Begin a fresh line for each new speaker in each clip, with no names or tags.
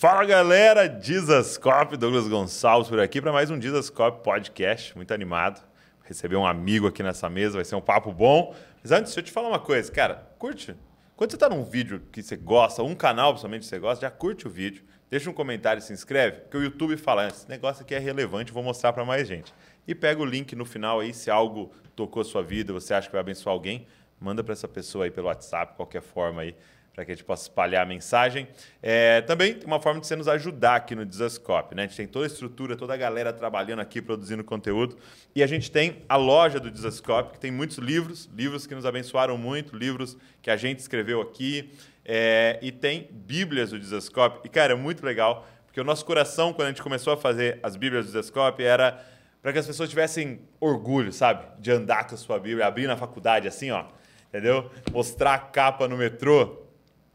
Fala galera, Dizascope, Douglas Gonçalves por aqui para mais um Dizascope Podcast, muito animado. Receber um amigo aqui nessa mesa, vai ser um papo bom. Mas antes, deixa eu te falar uma coisa, cara, curte. Quando você está num vídeo que você gosta, um canal principalmente que você gosta, já curte o vídeo, deixa um comentário e se inscreve, porque o YouTube fala, esse negócio aqui é relevante, vou mostrar para mais gente. E pega o link no final aí, se algo tocou sua vida, você acha que vai abençoar alguém, manda para essa pessoa aí pelo WhatsApp, qualquer forma aí, para que a gente possa espalhar a mensagem. É, também tem uma forma de você nos ajudar aqui no Desascope. Né? A gente tem toda a estrutura, toda a galera trabalhando aqui, produzindo conteúdo. E a gente tem a loja do Desascope, que tem muitos livros, livros que nos abençoaram muito, livros que a gente escreveu aqui. É, e tem Bíblias do Desascope. E, cara, é muito legal, porque o nosso coração, quando a gente começou a fazer as Bíblias do Desascope, era para que as pessoas tivessem orgulho, sabe? De andar com a sua Bíblia, abrir na faculdade assim, ó. Entendeu? Mostrar a capa no metrô.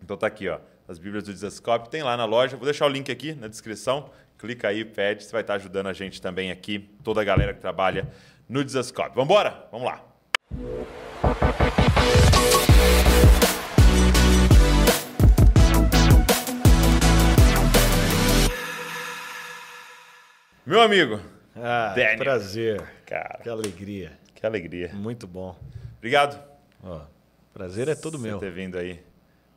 Então tá aqui, ó. As Bíblias do Desascope tem lá na loja. Vou deixar o link aqui na descrição. Clica aí, pede, você vai estar ajudando a gente também aqui, toda a galera que trabalha no Desascope. Vamos embora? Vamos lá. Meu amigo.
Ah,
Daniel.
prazer.
Cara,
Que alegria.
que alegria.
Muito bom.
Obrigado
Ó, prazer é todo
por
meu.
ter vindo aí.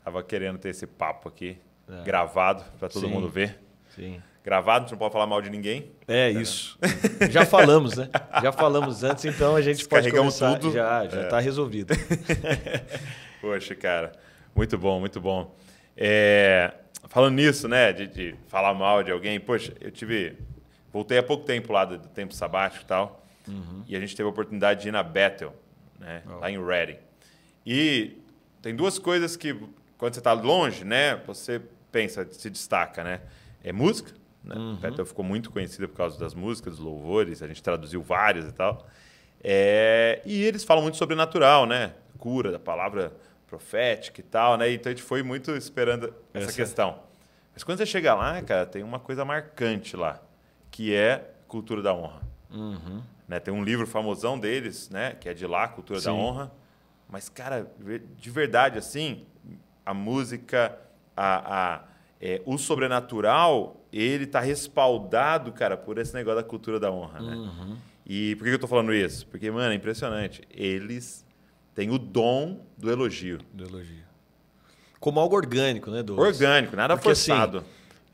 Tava querendo ter esse papo aqui,
É.
gravado, para todo
Sim.
mundo ver.
Sim.
Gravado, a gente não pode falar mal de ninguém.
É isso. Já falamos, né? Já falamos antes, então a gente pode começar.
tudo.
Já, já
É.
está resolvido.
Poxa, cara, muito bom, muito bom. É, falando nisso, né, de, de falar mal de alguém, poxa, eu tive. Voltei há pouco tempo lá do, do tempo sabático e tal, e a gente teve a oportunidade de ir na Bethel, né,
Ó.
lá em Reading. E tem duas coisas que, quando você está longe, né, você pensa, se destaca, né? É música, né? Bethel ficou muito conhecida por causa das músicas, dos louvores, a gente traduziu várias e tal. É, e eles falam muito sobrenatural, né? Cura, da palavra profética e tal, né? Então a gente foi muito esperando essa,
Essa-
questão. Mas quando você chega lá, cara, tem uma coisa marcante lá, que é cultura da honra.
Uhum.
Né? Tem um livro famosão deles, né? Que é de lá, Cultura da
Sim.
Honra. Mas, cara, de verdade, assim, a música, a, a- é, o sobrenatural, ele tá respaldado, cara, por esse negócio da cultura da honra, né?
Uhum.
E por que eu tô falando isso? Porque, mano, é impressionante. Eles têm o dom do elogio.
Do elogio. Como algo orgânico, né, Douglas?
Orgânico, nada
Porque, assim,
forçado.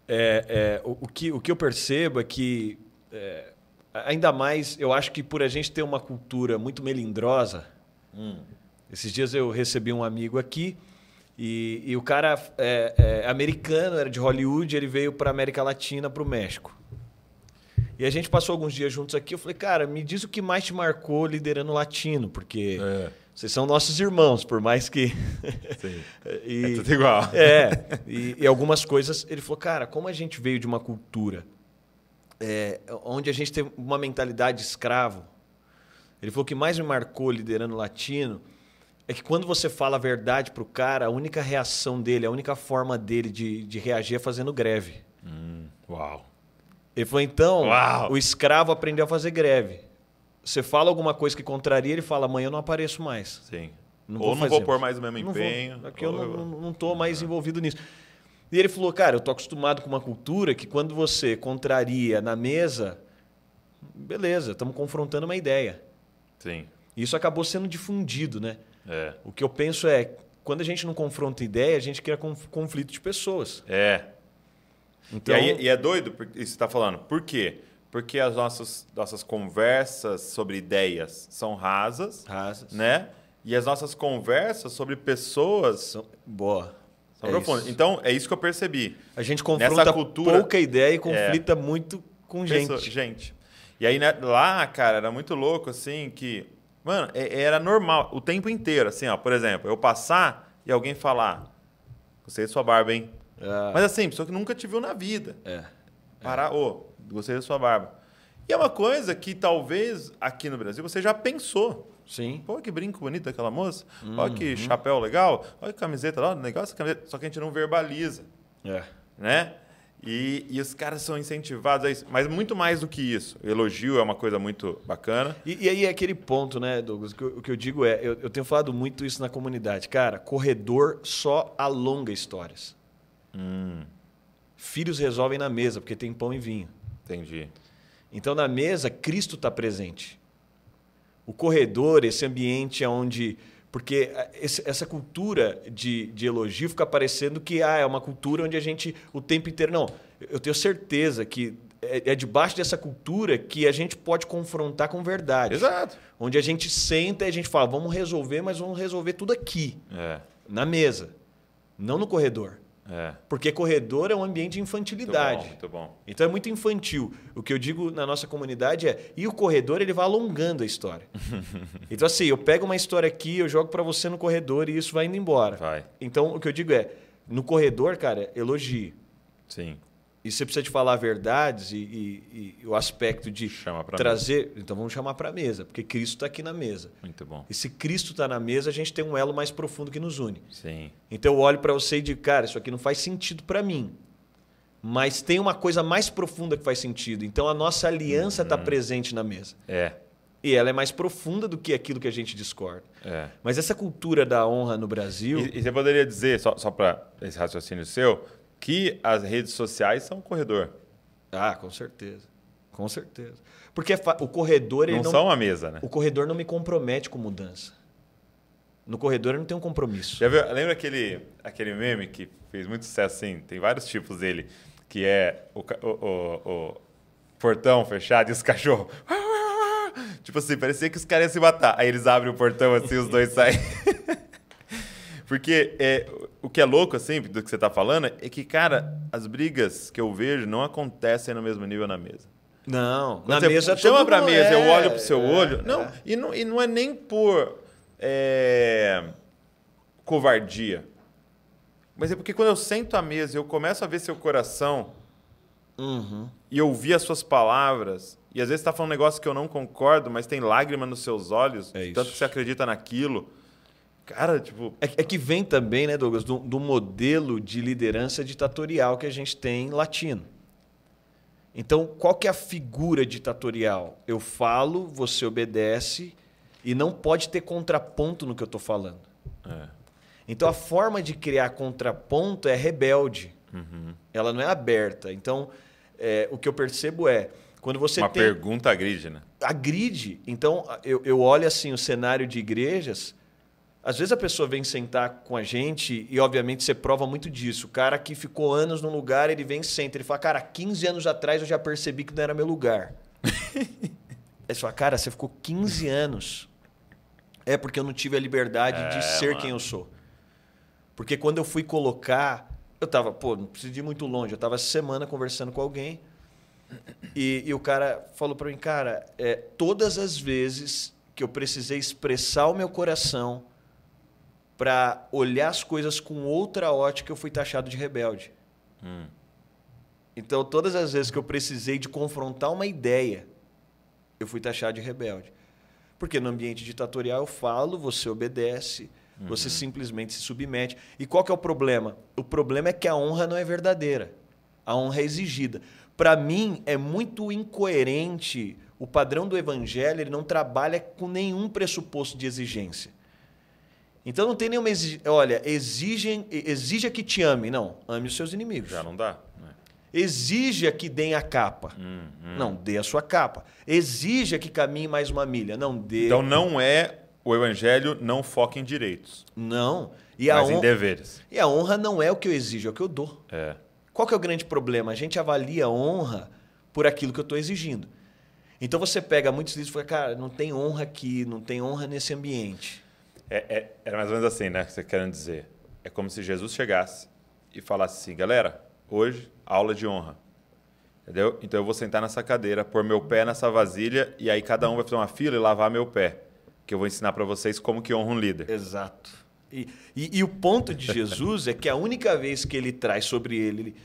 É, é, o, o que, o que eu percebo é que, é, ainda mais, eu acho que por a gente ter uma cultura muito melindrosa,
Hum.
esses dias eu recebi um amigo aqui e, e o cara é, é americano, era de Hollywood, ele veio para América Latina, para o México. E a gente passou alguns dias juntos aqui. Eu falei, cara, me diz o que mais te marcou liderando latino, porque
É,
vocês são nossos irmãos, por mais que.
sim.
E-
É tudo igual.
é, e, e algumas coisas. Ele falou, cara, como a gente veio de uma cultura é, onde a gente tem uma mentalidade escravo, ele falou que mais me marcou liderando latino é que quando você fala a verdade pro cara, a única reação dele, a única forma dele de, de reagir é fazendo greve.
Hum, uau.
Ele falou, então,
Uau!
o escravo aprendeu a fazer greve. Você fala alguma coisa que contraria, ele fala, amanhã eu não apareço mais.
Sim.
Não
Ou
vou
não
fazer.
vou pôr mais o mesmo
Não vou,
empenho.
Aqui eu
ou
não, não, não tô mais envolvido nisso. E ele falou, cara, eu tô acostumado com uma cultura que quando você contraria na mesa, beleza, estamos confrontando uma ideia.
Sim.
E isso acabou sendo difundido, né?
É.
O que eu penso é, quando a gente não confronta ideia, a gente cria conf- conflito de pessoas.
É.
Então,
E, aí, e é doido isso que você está falando. Por quê? Porque as nossas, nossas conversas sobre ideias são rasas,
rasas.
né? E as nossas conversas sobre pessoas
São- Boa.
são
É
profundas.
isso.
Então, é isso que eu percebi.
A gente confronta
cultura-
pouca ideia e conflita muito com gente.
Pessoa- gente. E aí, né, lá, cara, era muito louco, assim, que... Mano, é- era normal, o tempo inteiro, assim, ó. Por exemplo, eu passar e alguém falar... Gostei da sua barba, hein?
Ah,
Mas assim, pessoa que nunca te viu na vida.
é.
Parar, ô, gostei da sua barba. E é uma coisa que talvez aqui no Brasil você já pensou.
Sim.
Pô, que brinco bonito daquela moça. Olha que chapéu legal. Olha que camiseta lá, legal essa camiseta. Só que a gente não verbaliza,
É.
né? E, e os caras são incentivados a isso. Mas muito mais do que isso. Elogio é uma coisa muito bacana.
E, e aí é aquele ponto, né, Douglas? O que eu, o que eu digo é, eu, eu tenho falado muito isso na comunidade. Cara, corredor só alonga histórias.
Hum,
Filhos resolvem na mesa, porque tem pão e vinho.
Entendi.
Então, na mesa, Cristo está presente. O corredor, esse ambiente onde. Porque essa cultura de, de elogio fica parecendo que ah, é uma cultura onde a gente o tempo inteiro. Não, eu tenho certeza que é, é debaixo dessa cultura que a gente pode confrontar com verdade.
Exato.
Onde a gente senta e a gente fala, vamos resolver, mas vamos resolver tudo aqui,
É.
na mesa, não no corredor.
É.
Porque corredor é um ambiente de
Muito
infantilidade.
bom, muito bom.
Então é muito infantil. O que eu digo na nossa comunidade é, e o corredor ele vai alongando a história. então assim, eu pego uma história aqui, eu jogo para você no corredor e isso vai indo embora.
Vai.
Então o que eu digo é, no corredor, cara, elogie.
Sim.
E você precisa de falar verdades e, e- e o aspecto de trazer. Então vamos chamar para a mesa, porque Cristo está aqui na mesa.
Muito bom.
E se Cristo está na mesa, a gente tem um elo mais profundo que nos une.
Sim.
Então eu olho para você e digo, cara, isso aqui não faz sentido para mim. Mas tem uma coisa mais profunda que faz sentido. Então a nossa aliança está presente na mesa.
É.
E ela é mais profunda do que aquilo que a gente discorda.
É.
Mas essa cultura da honra no Brasil.
E, e você poderia dizer, só, só para esse raciocínio seu, que as redes sociais são um corredor.
Ah, com certeza. Com certeza. Porque fa- o corredor, ele
Não,
não,
são a mesa, né?
o corredor não me compromete com mudança. No corredor eu não tenho um compromisso.
Já viu, lembra aquele, aquele meme que fez muito sucesso, assim? Tem vários tipos dele, que é o, o, o- o portão fechado e os cachorros. Tipo assim, parecia que os caras iam se matar. Aí eles abrem o portão assim, os dois saem. Porque é, o que é louco, assim, do que você tá falando, é que, cara, as brigas que eu vejo não acontecem no mesmo nível na mesa.
Não,
Quando
na
você
mesa
chama pra mesa, eu
é,
olho pro seu
é,
olho. Não,
é.
E, não, e não é nem por é, covardia. Mas é porque quando eu sento à mesa e eu começo a ver seu coração
Uhum.
e ouvir as suas palavras, e às vezes você tá falando um negócio que eu não concordo, mas tem lágrima nos seus olhos,
É
tanto que você acredita naquilo. Cara, tipo,
É, é que vem também, né, Douglas, do, do modelo de liderança ditatorial que a gente tem latino. Então, qual que é a figura ditatorial? Eu falo, você obedece e não pode ter contraponto no que eu estou falando.
é,
Então, a forma de criar contraponto é rebelde.
uhum.
Ela não é aberta. Então, é, o que eu percebo é quando você
uma
tem
pergunta agride, né?
agride. Então, eu, eu olho assim o cenário de igrejas. Às vezes a pessoa vem sentar com a gente e, obviamente, você prova muito disso. O cara que ficou anos num lugar, ele vem e senta. Ele fala, cara, 15 anos atrás eu já percebi que não era meu lugar. Aí você fala, cara, você ficou 15 anos. É porque eu não tive a liberdade
É,
de ser
mano.
quem eu sou. Porque quando eu fui colocar, eu tava, pô, não preciso ir muito longe. Eu tava essa semana conversando com alguém e, e o cara falou para mim, cara, é, todas as vezes que eu precisei expressar o meu coração para olhar as coisas com outra ótica, eu fui taxado de rebelde.
Hum.
Então, todas as vezes que eu precisei de confrontar uma ideia, eu fui taxado de rebelde. Porque no ambiente ditatorial eu falo, você obedece, você simplesmente se submete. E qual que é o problema? O problema é que a honra não é verdadeira. A honra é exigida. Para mim, é muito incoerente. O padrão do evangelho ele não trabalha com nenhum pressuposto de exigência. Então não tem nenhuma exigência. Olha, exigem, exija que te ame. Não, ame os seus inimigos.
Já não dá. né?
Exija que deem a capa.
Hum, hum.
Não, dê a sua capa. Exija que caminhe mais uma milha. Não, dê.
Então não é o evangelho não foca em direitos,
não. E a,
mas em
hon...
deveres.
e a honra não é o que eu exijo, é o que eu dou.
É.
Qual que é o grande problema? A gente avalia a honra por aquilo que eu estou exigindo. Então você pega muitos livros e fala, cara, não tem honra aqui, não tem honra nesse ambiente.
É, é- era mais ou menos assim, né? Que você querendo dizer. É como se Jesus chegasse e falasse assim, galera, hoje, aula de honra. Entendeu? Então eu vou sentar nessa cadeira, pôr meu pé nessa vasilha e aí cada um vai fazer uma fila e lavar meu pé. Que eu vou ensinar para vocês como que honra um líder.
Exato. E, e, e o ponto de Jesus é que a única vez que ele traz sobre ele, ele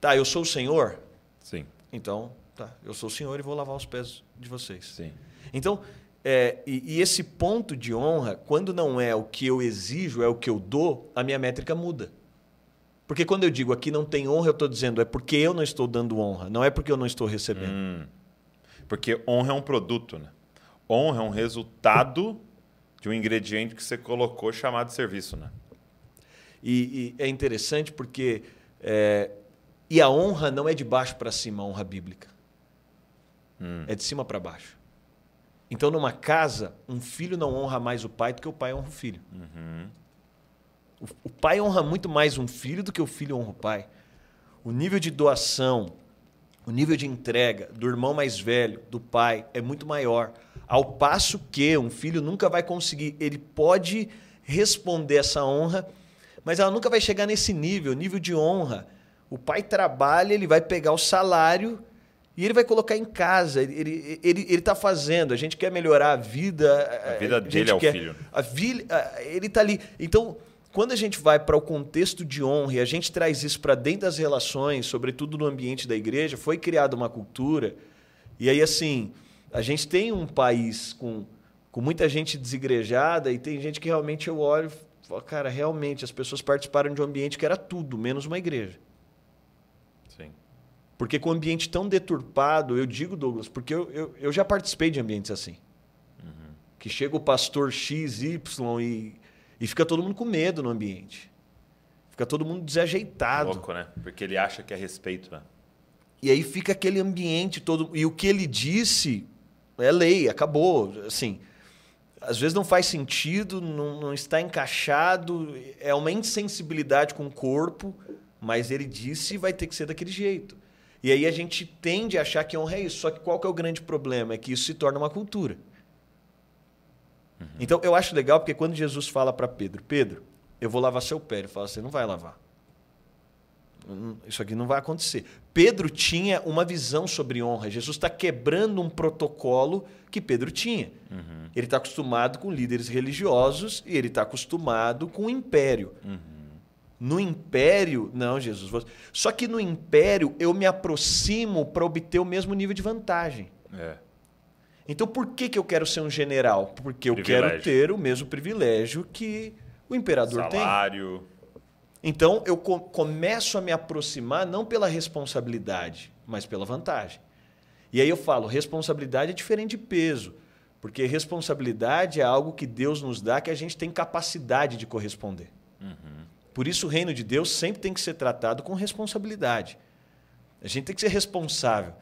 tá, eu sou o Senhor,
Sim,
então, tá, eu sou o Senhor e vou lavar os pés de vocês.
sim.
Então, é, e, e esse ponto de honra, quando não é o que eu exijo, é o que eu dou, a minha métrica muda. Porque quando eu digo aqui não tem honra, eu estou dizendo é porque eu não estou dando honra, não é porque eu não estou recebendo.
Hum. Porque honra é um produto, né? Honra é um resultado de um ingrediente que você colocou chamado serviço, né?
E, e é interessante porque é, E a honra não é de baixo para cima, a honra bíblica. É de cima para baixo. Então, numa casa, um filho não honra mais o pai do que o pai honra o filho. O, o pai honra muito mais um filho do que o filho honra o pai. O nível de doação, o nível de entrega do irmão mais velho, do pai, é muito maior. Ao passo que um filho nunca vai conseguir, ele pode responder essa honra, mas ela nunca vai chegar nesse nível, nível de honra. O pai trabalha, ele vai pegar o salário e ele vai colocar em casa. Ele ele ele, ele tá fazendo. A gente quer melhorar a vida.
A vida
gente
dele é o
quer-
filho.
A vi- a- ele tá ali. Então, quando a gente vai para o contexto de honra e a gente traz isso para dentro das relações, sobretudo no ambiente da igreja, foi criada uma cultura. E aí, assim, a gente tem um país com, com muita gente desigrejada e tem gente que realmente eu olho e falo, cara, realmente as pessoas participaram de um ambiente que era tudo, menos uma igreja. Porque com um ambiente tão deturpado, eu digo, Douglas, porque eu, eu, eu já participei de ambientes assim. Que chega o pastor X, Y e, e fica todo mundo com medo no ambiente. Fica todo mundo desajeitado.
Louco, né? Porque ele acha que é respeito, né?
E aí fica aquele ambiente todo. E o que ele disse é lei, acabou. Assim, às vezes não faz sentido, não, não está encaixado, é uma insensibilidade com o corpo, mas ele disse e vai ter que ser daquele jeito. E aí a gente tende a achar que honra é isso. Só que qual que é o grande problema? É que isso se torna uma cultura. Então eu acho legal porque quando Jesus fala para Pedro, Pedro, eu vou lavar seu pé, ele fala, você não vai lavar. Isso aqui não vai acontecer. Pedro tinha uma visão sobre honra. Jesus está quebrando um protocolo que Pedro tinha. Ele está acostumado com líderes religiosos e ele está acostumado com o império. No império, não, Jesus. você- Só que no império eu me aproximo para obter o mesmo nível de vantagem.
É.
Então por que, que eu quero ser um general? Porque eu quero
Privilégio.
ter o mesmo privilégio que o imperador tem.
Salário.
Então eu co- começo a me aproximar não pela responsabilidade, mas pela vantagem. E aí eu falo, responsabilidade é diferente de peso, porque responsabilidade é algo que Deus nos dá que a gente tem capacidade de corresponder. Por isso o reino de Deus sempre tem que ser tratado com responsabilidade. A gente tem que ser responsável.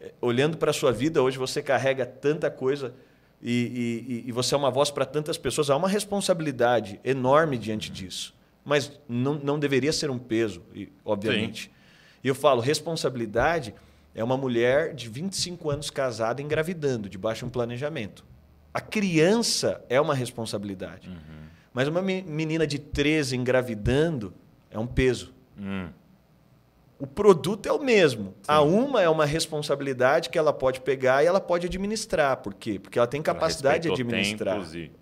Eh, Olhando para a sua vida, hoje você carrega tanta coisa e, e- e você é uma voz para tantas pessoas. Há uma responsabilidade enorme diante disso. Mas não, não deveria ser um peso, obviamente. E eu falo, responsabilidade é uma mulher de 25 anos casada engravidando, debaixo de um planejamento. A criança é uma responsabilidade. Mas uma me- menina de 13 engravidando é um peso.
Hum.
O produto é o mesmo. A uma é uma responsabilidade que ela pode pegar e ela pode administrar. Por quê? Porque ela tem capacidade de
Respeitou
administrar.
e-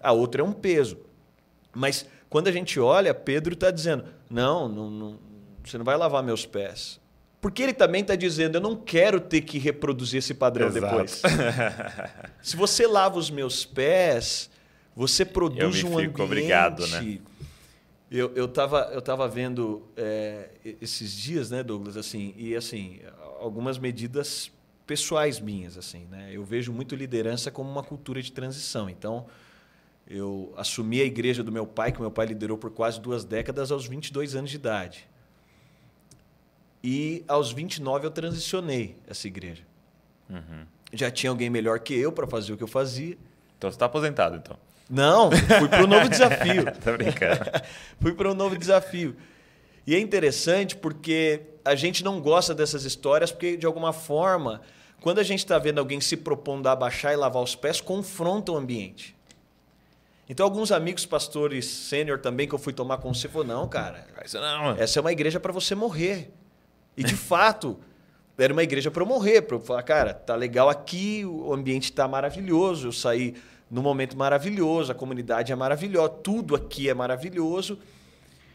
A outra é um peso. Mas quando a gente olha, Pedro está dizendo: não, não, não, você não vai lavar meus pés. Porque ele também está dizendo: eu não quero ter que reproduzir esse padrão
Exato.
depois. Se você lava os meus pés, você produz
me
um
fico
ambiente.
obrigado, né?
Eu, eu, tava, eu tava vendo é, esses dias, né, Douglas, assim, e assim, algumas medidas pessoais minhas, assim, né? Eu vejo muito liderança como uma cultura de transição. Então, eu assumi a igreja do meu pai, que meu pai liderou por quase duas décadas, aos 22 anos de idade. E aos 29 eu transicionei essa igreja. Já tinha alguém melhor que eu para fazer o que eu fazia.
Então você tá aposentado, então.
Não, fui para um novo desafio.
tá brincando.
fui para um novo desafio. E é interessante porque a gente não gosta dessas histórias porque, de alguma forma, quando a gente está vendo alguém se propondo a abaixar e lavar os pés, confronta o ambiente. Então, alguns amigos pastores sênior também que eu fui tomar conselho, falaram, não, cara,
Isso não,
essa é uma igreja para você morrer. E, de fato, era uma igreja para eu morrer, para eu falar, cara, tá legal aqui, o ambiente tá maravilhoso, eu saí num momento maravilhoso, a comunidade é maravilhosa, tudo aqui é maravilhoso.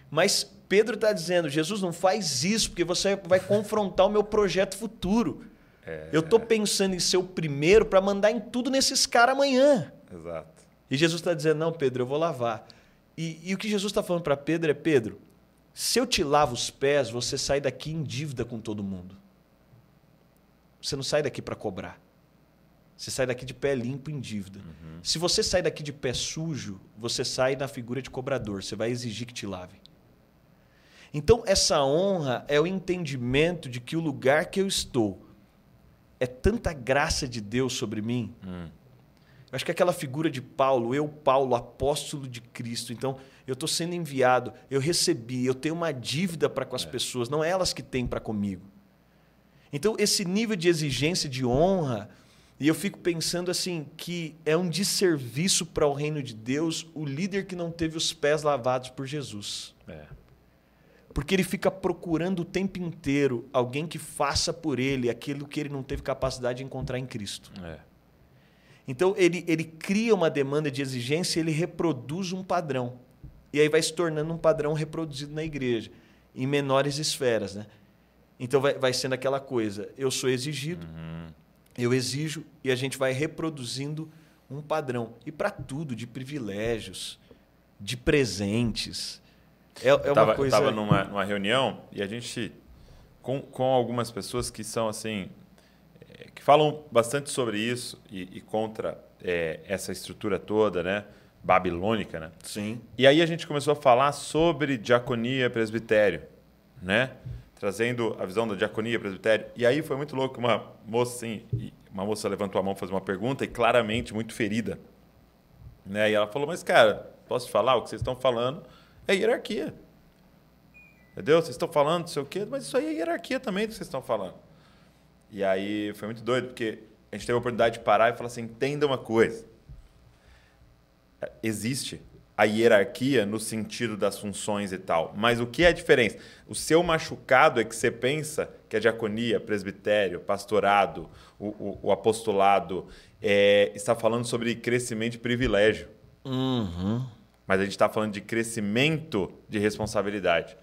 Mas Pedro está dizendo, Jesus, não faz isso, porque você vai confrontar o meu projeto futuro. Eu estou pensando em ser o primeiro para mandar em tudo nesses caras amanhã.
Exato.
E Jesus está dizendo: Não, Pedro, eu vou lavar. E, e o que Jesus está falando para Pedro é: Pedro, se eu te lavo os pés, você sai daqui em dívida com todo mundo. Você não sai daqui para cobrar. Você sai daqui de pé limpo em dívida. Se você sai daqui de pé sujo, você sai na figura de cobrador. Você vai exigir que te lavem. Então, essa honra é o entendimento de que o lugar que eu estou é tanta graça de Deus sobre mim.
Hum.
Eu acho que aquela figura de Paulo, eu, Paulo, apóstolo de Cristo. Então, eu estou sendo enviado, eu recebi, eu tenho uma dívida para com as pessoas, não é elas que têm para comigo. Então, esse nível de exigência de honra, e eu fico pensando assim, que é um desserviço para o reino de Deus o líder que não teve os pés lavados por Jesus.
É.
Porque ele fica procurando o tempo inteiro alguém que faça por ele aquilo que ele não teve capacidade de encontrar em Cristo.
É.
Então ele, ele cria uma demanda de exigência e ele reproduz um padrão. E aí vai se tornando um padrão reproduzido na igreja, em menores esferas. Né? Então vai, vai sendo aquela coisa: eu sou exigido, eu exijo, e a gente vai reproduzindo um padrão. E para tudo, de privilégios, de presentes. É, é
eu tava,
uma coisa.
eu tava numa, numa reunião e a gente, com, com algumas pessoas que são assim, é, que falam bastante sobre isso e, e contra é, essa estrutura toda, né? Babilônica, né?
Sim.
E aí a gente começou a falar sobre diaconia, presbitério, né? Trazendo a visão da diaconia, presbitério. E aí foi muito louco uma moça assim, uma moça levantou a mão fazer uma pergunta e claramente muito ferida, né? E ela falou: "Mas cara, posso te falar o que vocês estão falando é hierarquia. Entendeu? Vocês estão falando não sei o quê, mas isso aí é hierarquia também que vocês estão falando. E aí foi muito doido, porque a gente teve a oportunidade de parar e falar assim: entenda uma coisa. Existe a hierarquia no sentido das funções e tal, mas o que é a diferença? O seu machucado é que você pensa que a diaconia, presbitério, pastorado, o, o, o apostolado é, está falando sobre crescimento de privilégio.
Uhum.
Mas a gente está falando de crescimento de responsabilidade.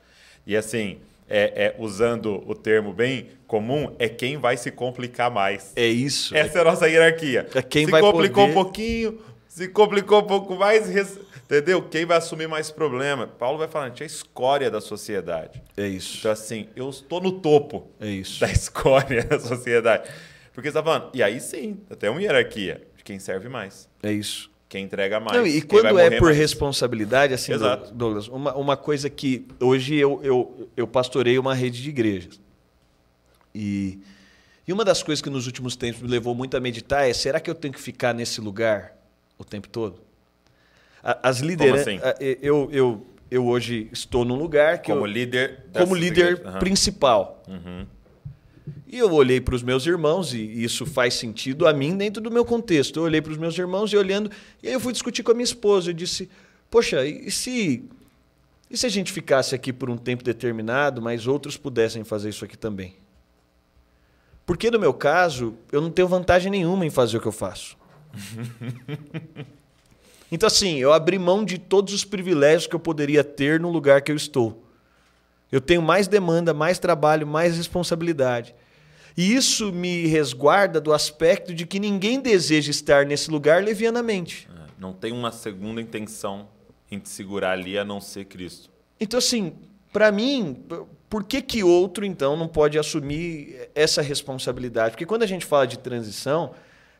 E assim, é, é, usando o termo bem comum, é quem vai se complicar mais.
É isso.
Essa é a nossa hierarquia.
É quem
se
vai
complicou
poder-
um pouquinho, se complicou um pouco mais, res- entendeu? Quem vai assumir mais problema? Paulo vai falar, a gente é a escória da sociedade.
É isso.
Então, assim, eu estou no topo
É isso.
da escória da sociedade. Porque você está falando, e aí sim, até uma hierarquia de quem serve mais,
É isso.
quem entrega mais.
Não, e quando é por
mais.
responsabilidade, assim,
Exato.
Douglas, uma, uma coisa que hoje eu, eu, eu pastorei uma rede de igrejas. E, e uma das coisas que nos últimos tempos me levou muito a meditar é: será que eu tenho que ficar nesse lugar o tempo todo? As lideranças.
assim?
Eu, eu, eu hoje estou num lugar que
Como
eu,
líder
como líder.
Aham.
principal.
Uhum.
E eu olhei para os meus irmãos, e isso faz sentido a mim dentro do meu contexto. Eu olhei para os meus irmãos e olhando, e aí eu fui discutir com a minha esposa. Eu disse: Poxa, e se, e se a gente ficasse aqui por um tempo determinado, mas outros pudessem fazer isso aqui também? Porque no meu caso, eu não tenho vantagem nenhuma em fazer o que eu faço. Então, assim, eu abri mão de todos os privilégios que eu poderia ter no lugar que eu estou. Eu tenho mais demanda, mais trabalho, mais responsabilidade. E isso me resguarda do aspecto de que ninguém deseja estar nesse lugar levianamente.
É, Não tem uma segunda intenção em te segurar ali a não ser Cristo.
Então, assim, para mim, por que, que outro, então, não pode assumir essa responsabilidade? Porque quando a gente fala de transição,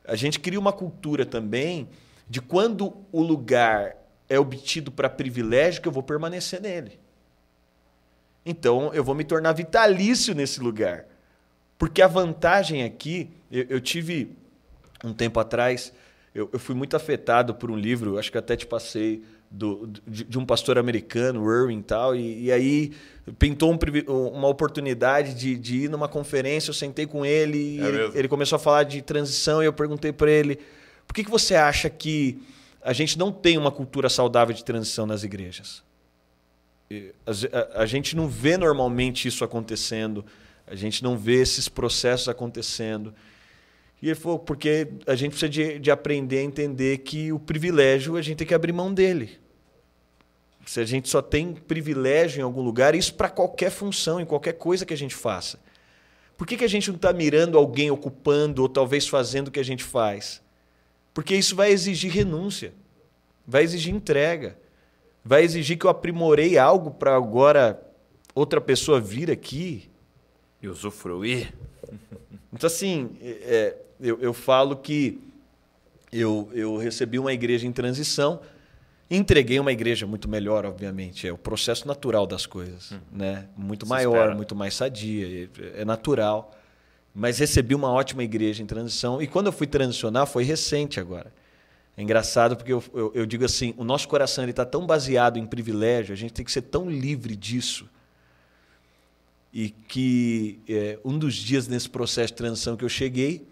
a gente cria uma cultura também de quando o lugar é obtido para privilégio, que eu vou permanecer nele. Então, eu vou me tornar vitalício nesse lugar. Porque a vantagem aqui, eu, eu tive um tempo atrás, eu, eu fui muito afetado por um livro, acho que até te passei, do, de, de um pastor americano, Irwin e tal, e, e aí pintou um uma oportunidade de, de ir numa conferência, eu sentei com ele, e
É
ele, ele começou a falar de transição, e eu perguntei para ele, por que, que você acha que a gente não tem uma cultura saudável de transição nas igrejas? A, a- a gente não vê normalmente isso acontecendo, a gente não vê esses processos acontecendo. E ele falou, porque a gente precisa de, de aprender a entender que o privilégio a gente tem que abrir mão dele. Se a gente só tem privilégio em algum lugar, isso para qualquer função, em qualquer coisa que a gente faça. Por que, que a gente não está mirando alguém ocupando ou talvez fazendo o que a gente faz? Porque isso vai exigir renúncia, vai exigir entrega, vai exigir que eu aprimorei algo para agora outra pessoa vir aqui
E usufruir.
então, assim, é, eu, eu falo que eu, eu recebi uma igreja em transição Entreguei uma igreja muito melhor, obviamente. É o processo natural das coisas, hum. né? Muito Se maior, espera. muito mais sadia, é natural. Mas recebi uma ótima igreja em transição. E quando eu fui transicionar, foi recente agora. É engraçado porque eu, eu, eu digo assim: o nosso coração está tão baseado em privilégio, a gente tem que ser tão livre disso. E que é, um dos dias nesse processo de transição que eu cheguei,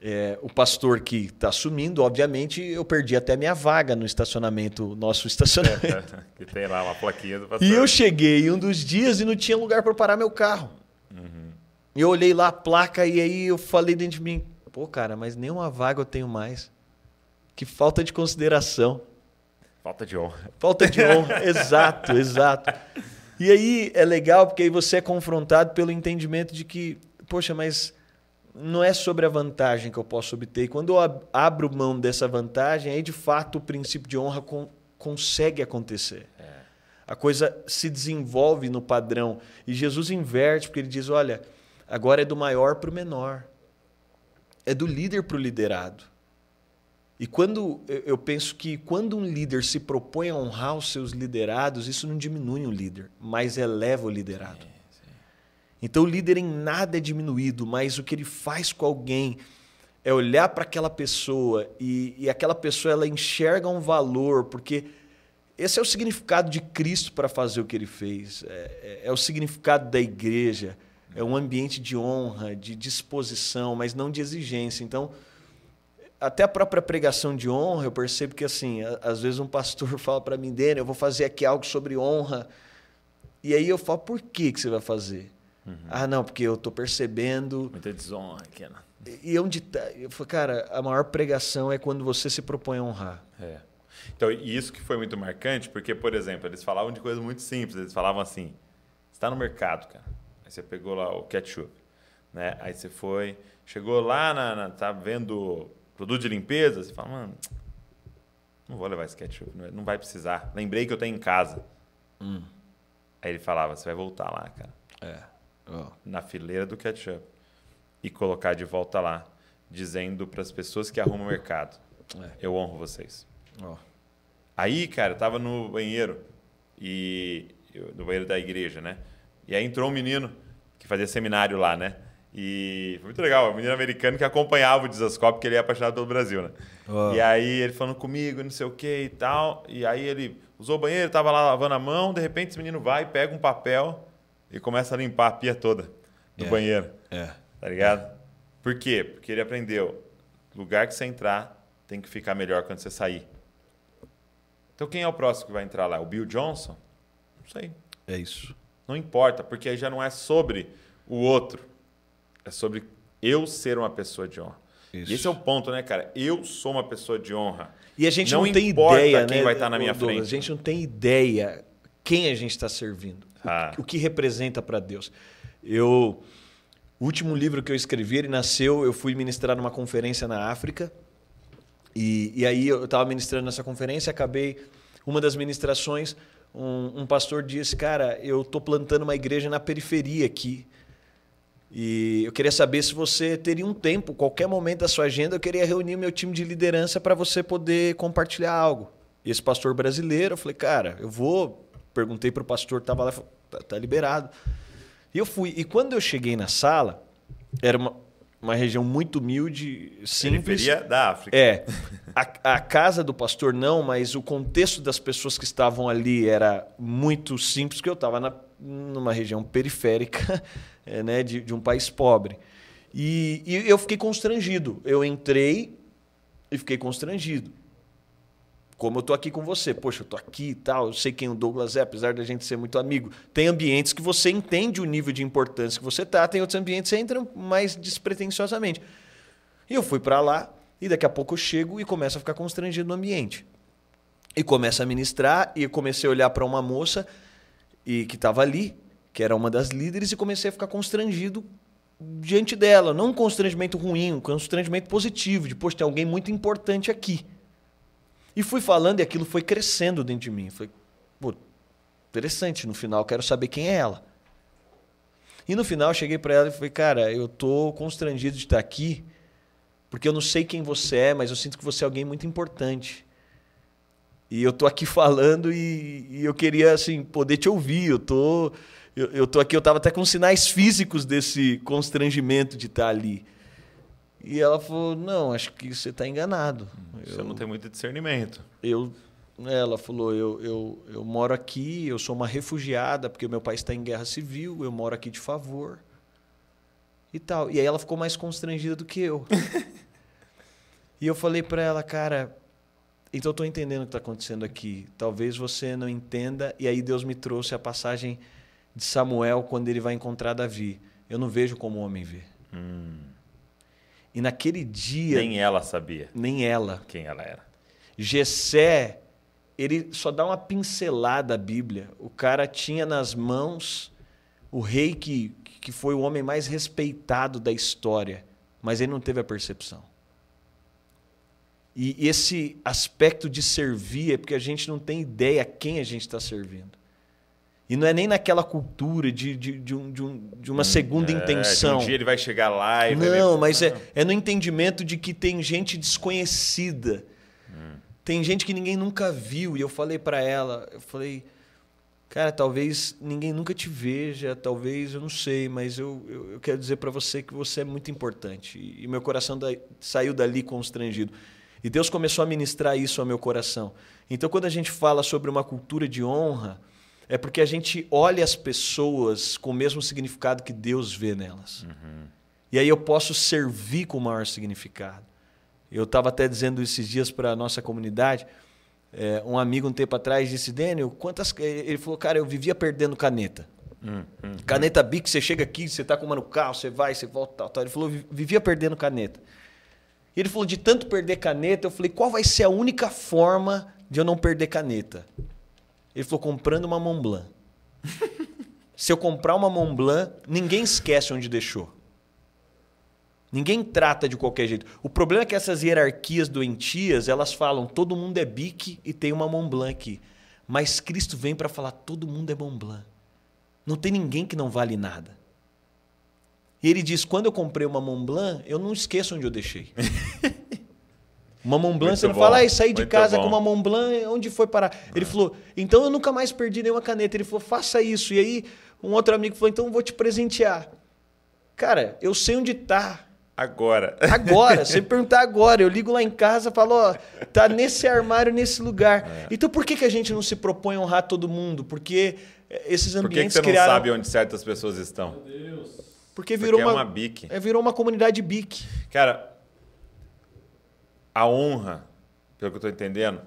é, o pastor que está assumindo, obviamente, eu perdi até minha vaga no estacionamento, nosso estacionamento.
que tem lá uma plaquinha do pastor.
E eu cheguei um dos dias e não tinha lugar para parar meu carro. Uhum. Eu olhei lá a placa e aí eu falei dentro de mim, pô, cara, mas nenhuma vaga eu tenho mais. Que falta de consideração.
Falta de honra.
Falta de honra, exato, exato. E aí é legal porque aí você é confrontado pelo entendimento de que, poxa, mas não é sobre a vantagem que eu posso obter. E quando eu abro mão dessa vantagem, aí de fato o princípio de honra con consegue acontecer. É. A coisa se desenvolve no padrão. E Jesus inverte, porque ele diz: olha, agora é do maior para o menor. É do líder para o liderado. E quando eu penso que quando um líder se propõe a honrar os seus liderados, isso não diminui o líder, mas eleva o liderado. Então o líder em nada é diminuído, mas o que ele faz com alguém é olhar para aquela pessoa e, e aquela pessoa ela enxerga um valor, porque esse é o significado de Cristo para fazer o que ele fez, é, é, é o significado da igreja, é um ambiente de honra, de disposição, mas não de exigência. Então, até a própria pregação de honra, eu percebo que assim, às vezes um pastor fala para mim, Daniel, eu vou fazer aqui algo sobre honra. E aí eu falo, por que, que você vai fazer? Uhum. Ah, não, porque eu estou percebendo.
Muita desonra aqui, né?
E onde tá? Eu falei, cara, a maior pregação é quando você se propõe a honrar.
É. Então, isso que foi muito marcante, porque, por exemplo, eles falavam de coisas muito simples. Eles falavam assim: está no mercado, cara. Aí você pegou lá o ketchup, né? Aí você foi, chegou lá, na, na tá vendo produto de limpeza, você fala, mano, não vou levar esse ketchup, não vai precisar. Lembrei que eu tenho em casa. Hum. Aí ele falava, você vai voltar lá, cara.
É
oh. na fileira do ketchup e colocar de volta lá, dizendo para as pessoas que arrumam o mercado: é. eu honro vocês. Oh. Aí, cara, eu tava no banheiro e no banheiro da igreja, né? E aí entrou um menino que fazia seminário lá, né? E foi muito legal, um menino americano que acompanhava o Dizascope, porque ele é apaixonado pelo Brasil, né? Oh. E aí ele falando comigo, não sei o que e tal. E aí ele usou o banheiro, tava lá lavando a mão, de repente esse menino vai, pega um papel e começa a limpar a pia toda do é, banheiro.
É.
Tá ligado? É. Por quê? Porque ele aprendeu. Lugar que você entrar tem que ficar melhor quando você sair. Então quem é o próximo que vai entrar lá? O Bill Johnson? Não sei.
É isso.
Não importa, porque aí já não é sobre o outro. É sobre eu ser uma pessoa de honra. Isso. E esse é o ponto, né, cara? Eu sou uma pessoa de honra.
E a gente não, não tem ideia,
quem
né,
vai estar na minha Douglas,
frente. A gente não tem ideia quem a gente está servindo. Ah. O, que representa para Deus. Eu, o último livro que eu escrevi, ele nasceu, eu fui ministrar numa conferência na África. E, e aí eu estava ministrando nessa conferência, acabei uma das ministrações, um, um pastor disse, cara, eu estou plantando uma igreja na periferia aqui. E eu queria saber se você teria um tempo, qualquer momento da sua agenda, eu queria reunir meu time de liderança para você poder compartilhar algo. E esse pastor brasileiro, eu falei, cara, eu vou perguntei para o pastor estava lá, tá, tá liberado. E eu fui. E quando eu cheguei na sala, era uma, uma região muito humilde, simples.
Periferia da África.
É. A, a, casa do pastor não, mas o contexto das pessoas que estavam ali era muito simples, porque eu estava numa região periférica é, né, de, de um país pobre. E, e eu fiquei constrangido. Eu entrei e fiquei constrangido como eu tô aqui com você, poxa, eu tô aqui e tal, eu sei quem o Douglas é, apesar da gente ser muito amigo. Tem ambientes que você entende o nível de importância que você tá, tem outros ambientes que você entra mais despretensiosamente. E eu fui para lá e daqui a pouco eu chego e começo a ficar constrangido no ambiente. E começo a ministrar e comecei a olhar para uma moça e que estava ali, que era uma das líderes e comecei a ficar constrangido diante dela, não um constrangimento ruim, um constrangimento positivo, de poxa, tem alguém muito importante aqui. E fui falando e aquilo foi crescendo dentro de mim. Foi, pô, interessante, no final quero saber quem é ela. E no final cheguei para ela e falei, cara, eu tô constrangido de estar aqui, porque eu não sei quem você é, mas eu sinto que você é alguém muito importante. E eu tô aqui falando e, e eu queria, assim, poder te ouvir. Eu tô, eu, eu tô aqui, eu tava até com sinais físicos desse constrangimento de estar ali. E ela falou: Não, acho que você está enganado.
Você eu, não tem muito discernimento.
Eu, ela falou: eu, eu, eu moro aqui, eu sou uma refugiada, porque meu pai está em guerra civil, eu moro aqui de favor. E tal. E aí ela ficou mais constrangida do que eu. e eu falei para ela, cara, então eu estou entendendo o que está acontecendo aqui. Talvez você não entenda. E aí Deus me trouxe a passagem de Samuel quando ele vai encontrar Davi. Eu não vejo como o homem vê. Hum. E naquele dia.
Nem ela sabia.
Nem ela.
Quem ela era.
Gessé, ele só dá uma pincelada à Bíblia. O cara tinha nas mãos o rei que, que foi o homem mais respeitado da história, mas ele não teve a percepção. E esse aspecto de servir é porque a gente não tem ideia a quem a gente está servindo. E não é nem naquela cultura de, de, de, um, de, um, de uma hum, segunda é, intenção.
um dia ele vai chegar lá e
não,
vai.
Não, mas é, é no entendimento de que tem gente desconhecida. Hum. Tem gente que ninguém nunca viu. E eu falei para ela, eu falei, cara, talvez ninguém nunca te veja, talvez, eu não sei, mas eu, eu, eu quero dizer para você que você é muito importante. E, e meu coração da, saiu dali constrangido. E Deus começou a ministrar isso ao meu coração. Então, quando a gente fala sobre uma cultura de honra é porque a gente olha as pessoas com o mesmo significado que Deus vê nelas. Uhum. E aí eu posso servir com maior significado. Eu estava até dizendo esses dias para a nossa comunidade. É, um amigo um tempo atrás disse, Daniel, quantas. Ele falou, cara, eu vivia perdendo caneta. Uhum. Caneta Bic, você chega aqui, você está com uma no carro, você vai, você volta, tal, tal. Ele falou, vivia perdendo caneta. Ele falou, de tanto perder caneta, eu falei, qual vai ser a única forma de eu não perder caneta? Ele falou, comprando uma Mont Blanc. Se eu comprar uma Mont Blanc, ninguém esquece onde deixou. Ninguém trata de qualquer jeito. O problema é que essas hierarquias doentias, elas falam, todo mundo é bique e tem uma Mont Blanc aqui. Mas Cristo vem para falar, todo mundo é Mont Blanc. Não tem ninguém que não vale nada. E ele diz, quando eu comprei uma Mont Blanc, eu não esqueço onde eu deixei. Uma Mont Blanc, Muito você não bom. fala, ah, saí de Muito casa bom. com uma Mont Blanc, onde foi parar? Ele ah. falou, então eu nunca mais perdi nenhuma caneta. Ele falou, faça isso. E aí um outro amigo falou, então eu vou te presentear. Cara, eu sei onde tá.
Agora.
Agora. Se perguntar agora, eu ligo lá em casa e falo, ó, tá nesse armário, nesse lugar. É. Então por que, que a gente não se propõe a honrar todo mundo? Porque esses ambientes
Por que, que você
criaram...
não sabe onde certas pessoas estão? Meu Deus.
Porque virou Porque
uma, é uma bique.
É, virou uma comunidade bique.
Cara, a honra, pelo que eu estou entendendo,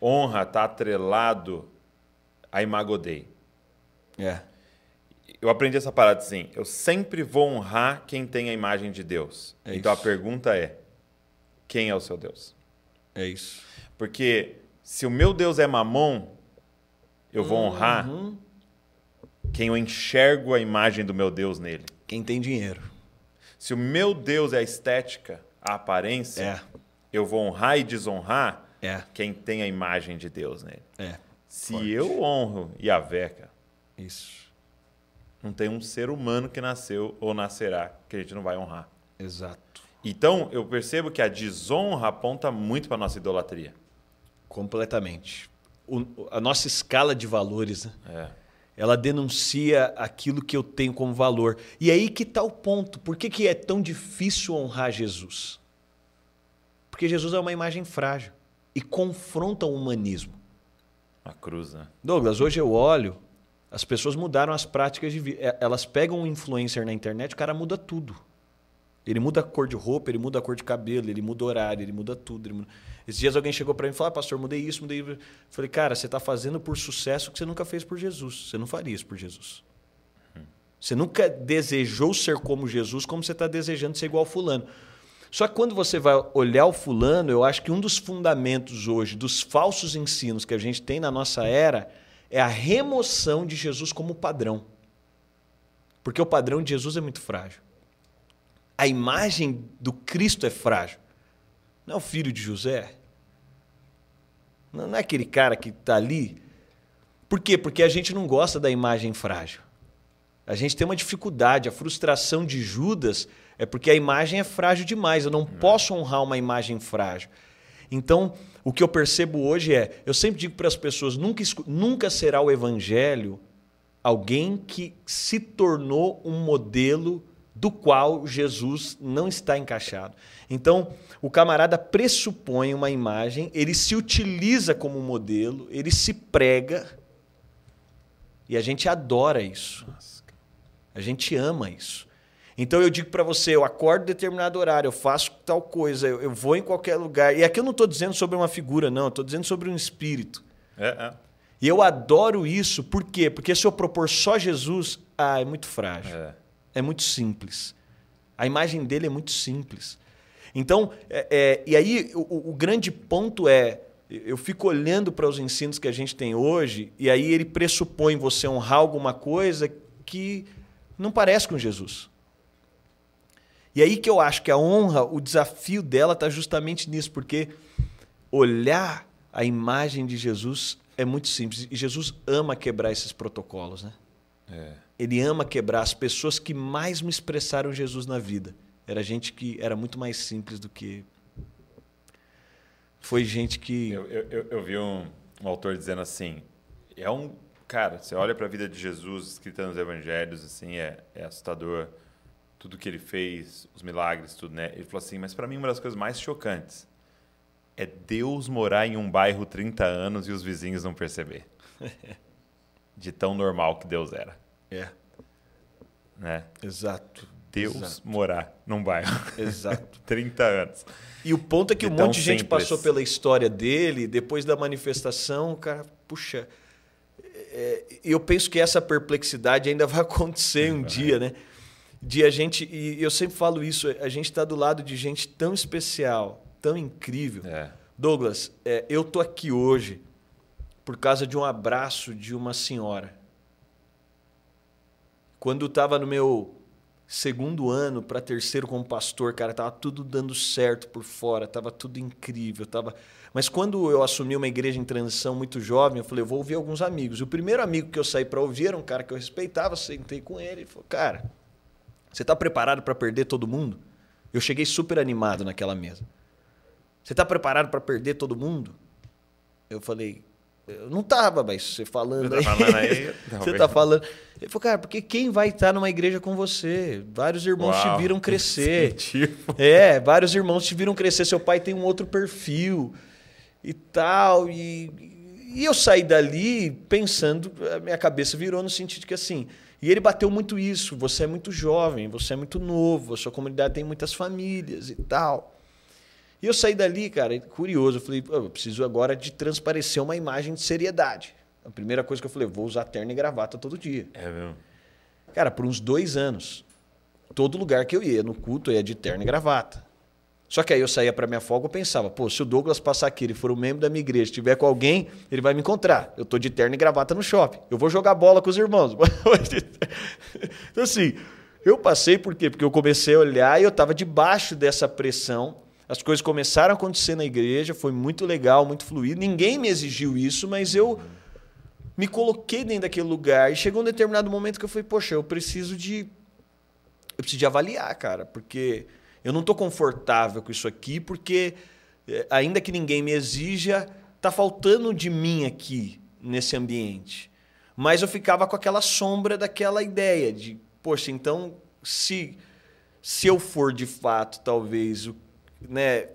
honra está atrelado a imagodei.
É.
Eu aprendi essa parada assim. Eu sempre vou honrar quem tem a imagem de Deus. É então isso. a pergunta é: quem é o seu Deus?
É isso.
Porque se o meu Deus é mamon, eu vou uhum. honrar quem eu enxergo a imagem do meu Deus nele.
Quem tem dinheiro.
Se o meu Deus é a estética, a aparência,
é.
eu vou honrar e desonrar
é.
quem tem a imagem de Deus nele.
É.
Se Forte. eu honro Yahvé, cara,
isso.
Não tem um ser humano que nasceu ou nascerá que a gente não vai honrar.
Exato.
Então, eu percebo que a desonra aponta muito para a nossa idolatria.
Completamente. O, a nossa escala de valores, né?
É
ela denuncia aquilo que eu tenho como valor. E aí que está o ponto. Por que, que é tão difícil honrar Jesus? Porque Jesus é uma imagem frágil e confronta o humanismo.
A cruz, né?
Douglas, hoje eu olho, as pessoas mudaram as práticas de vida. É, elas pegam um influencer na internet, o cara muda tudo. Ele muda a cor de roupa, ele muda a cor de cabelo, ele muda o horário, ele muda tudo. Ele muda... Esses dias alguém chegou para mim e falou: ah, pastor, mudei isso, mudei isso. Eu falei, cara, você está fazendo por sucesso o que você nunca fez por Jesus. Você não faria isso por Jesus. Você nunca desejou ser como Jesus, como você está desejando ser igual fulano. Só que quando você vai olhar o fulano, eu acho que um dos fundamentos hoje dos falsos ensinos que a gente tem na nossa era é a remoção de Jesus como padrão. Porque o padrão de Jesus é muito frágil. A imagem do Cristo é frágil. Não é o filho de José? Não é aquele cara que está ali? Por quê? Porque a gente não gosta da imagem frágil. A gente tem uma dificuldade. A frustração de Judas é porque a imagem é frágil demais. Eu não posso honrar uma imagem frágil. Então, o que eu percebo hoje é, eu sempre digo para as pessoas, nunca, nunca será o evangelho alguém que se tornou um modelo do qual Jesus não está encaixado. Então, o camarada pressupõe uma imagem, ele se utiliza como modelo, ele se prega, e a gente adora isso. A gente ama isso. Então eu digo para você, eu acordo em determinado horário, eu faço tal coisa, eu, eu vou em qualquer lugar. E aqui eu não estou dizendo sobre uma figura, não, estou dizendo sobre um espírito.
É, é.
E eu adoro isso, por quê? Porque se eu propor só Jesus, ah, é muito frágil. É, é muito simples. A imagem dele é muito simples. Então, é, é, e aí o, o grande ponto é, eu fico olhando para os ensinos que a gente tem hoje, e aí ele pressupõe você honrar alguma coisa que não parece com Jesus. E aí que eu acho que a honra, o desafio dela está justamente nisso, porque olhar a imagem de Jesus é muito simples. E Jesus ama quebrar esses protocolos, né? É. Ele ama quebrar as pessoas que mais me expressaram Jesus na vida. Era gente que era muito mais simples do que. Foi gente que.
Eu, eu, eu vi um, um autor dizendo assim: é um. Cara, você olha para a vida de Jesus escrita nos evangelhos, assim, é, é assustador tudo que ele fez, os milagres, tudo, né? Ele falou assim, mas para mim uma das coisas mais chocantes é Deus morar em um bairro 30 anos e os vizinhos não perceber. De tão normal que Deus era.
É.
Né?
Exato.
Deus
Exato.
morar num bairro.
Exato.
30 anos.
E o ponto é que de um monte de gente simples. passou pela história dele, depois da manifestação, o cara, puxa. É, eu penso que essa perplexidade ainda vai acontecer um vai. dia, né? de a gente, e eu sempre falo isso, a gente está do lado de gente tão especial, tão incrível. É. Douglas, é, eu tô aqui hoje por causa de um abraço de uma senhora. Quando estava no meu segundo ano para terceiro como pastor, cara, tava tudo dando certo por fora, tava tudo incrível, tava. Mas quando eu assumi uma igreja em transição muito jovem, eu falei, eu vou ouvir alguns amigos. O primeiro amigo que eu saí para ouvir era um cara que eu respeitava, sentei com ele e falou, cara, você está preparado para perder todo mundo? Eu cheguei super animado naquela mesa. Você está preparado para perder todo mundo? Eu falei, eu não estava, mas você falando
aí. Tá falando aí
você está falando. Ele falou, cara, porque quem vai estar numa igreja com você? Vários irmãos Uau, te viram crescer. É, vários irmãos te viram crescer. Seu pai tem um outro perfil e tal. E, e eu saí dali pensando, a minha cabeça virou no sentido de que assim, e ele bateu muito isso. Você é muito jovem, você é muito novo, a sua comunidade tem muitas famílias e tal. E eu saí dali, cara, curioso. Eu falei, eu preciso agora de transparecer uma imagem de seriedade. A primeira coisa que eu falei, vou usar terno e gravata todo dia.
É mesmo?
Cara, por uns dois anos, todo lugar que eu ia no culto eu ia de terno e gravata. Só que aí eu saía para minha folga e pensava, pô, se o Douglas passar aqui, ele for um membro da minha igreja, estiver com alguém, ele vai me encontrar. Eu tô de terno e gravata no shopping. Eu vou jogar bola com os irmãos. então assim, eu passei por quê? Porque eu comecei a olhar e eu estava debaixo dessa pressão. As coisas começaram a acontecer na igreja, foi muito legal, muito fluido. Ninguém me exigiu isso, mas eu me coloquei dentro daquele lugar e chegou um determinado momento que eu falei, poxa, eu preciso de eu preciso de avaliar, cara, porque eu não estou confortável com isso aqui porque, eh, ainda que ninguém me exija, está faltando de mim aqui nesse ambiente. Mas eu ficava com aquela sombra daquela ideia de, poxa, então se se eu for de fato, talvez, né,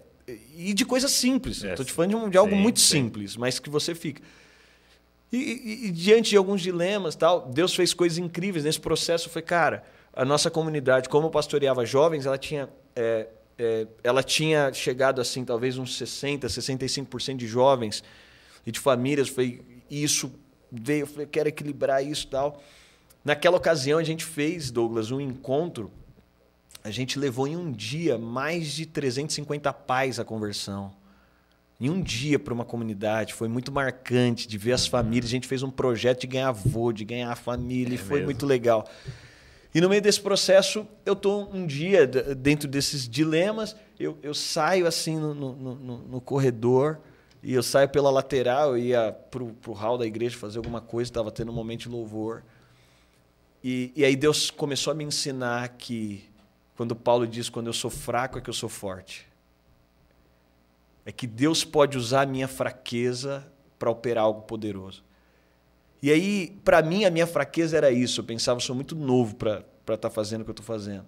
e de coisas simples. Estou te falando de, um, de algo sim, muito sim. simples, mas que você fica. E, e, e, diante de alguns dilemas, tal, Deus fez coisas incríveis nesse processo. Foi, cara, a nossa comunidade, como eu pastoreava jovens, ela tinha é, é, ela tinha chegado assim, talvez uns 60%, 65% de jovens e de famílias. Foi, isso veio, eu falei, quero equilibrar isso tal. Naquela ocasião, a gente fez, Douglas, um encontro. A gente levou em um dia mais de 350 pais à conversão. Em um dia para uma comunidade. Foi muito marcante de ver as famílias. A gente fez um projeto de ganhar avô, de ganhar família. É e foi mesmo. muito legal. E no meio desse processo, eu estou um dia dentro desses dilemas, eu, eu saio assim no, no, no, no, corredor e eu saio pela lateral, eu ia para o hall da igreja fazer alguma coisa, estava tendo um momento de louvor. E, e aí Deus começou a me ensinar que quando Paulo diz quando eu sou fraco é que eu sou forte. É que Deus pode usar a minha fraqueza para operar algo poderoso. E aí, para mim, a minha fraqueza era isso. Eu pensava, eu sou muito novo para estar tá fazendo o que eu estou fazendo.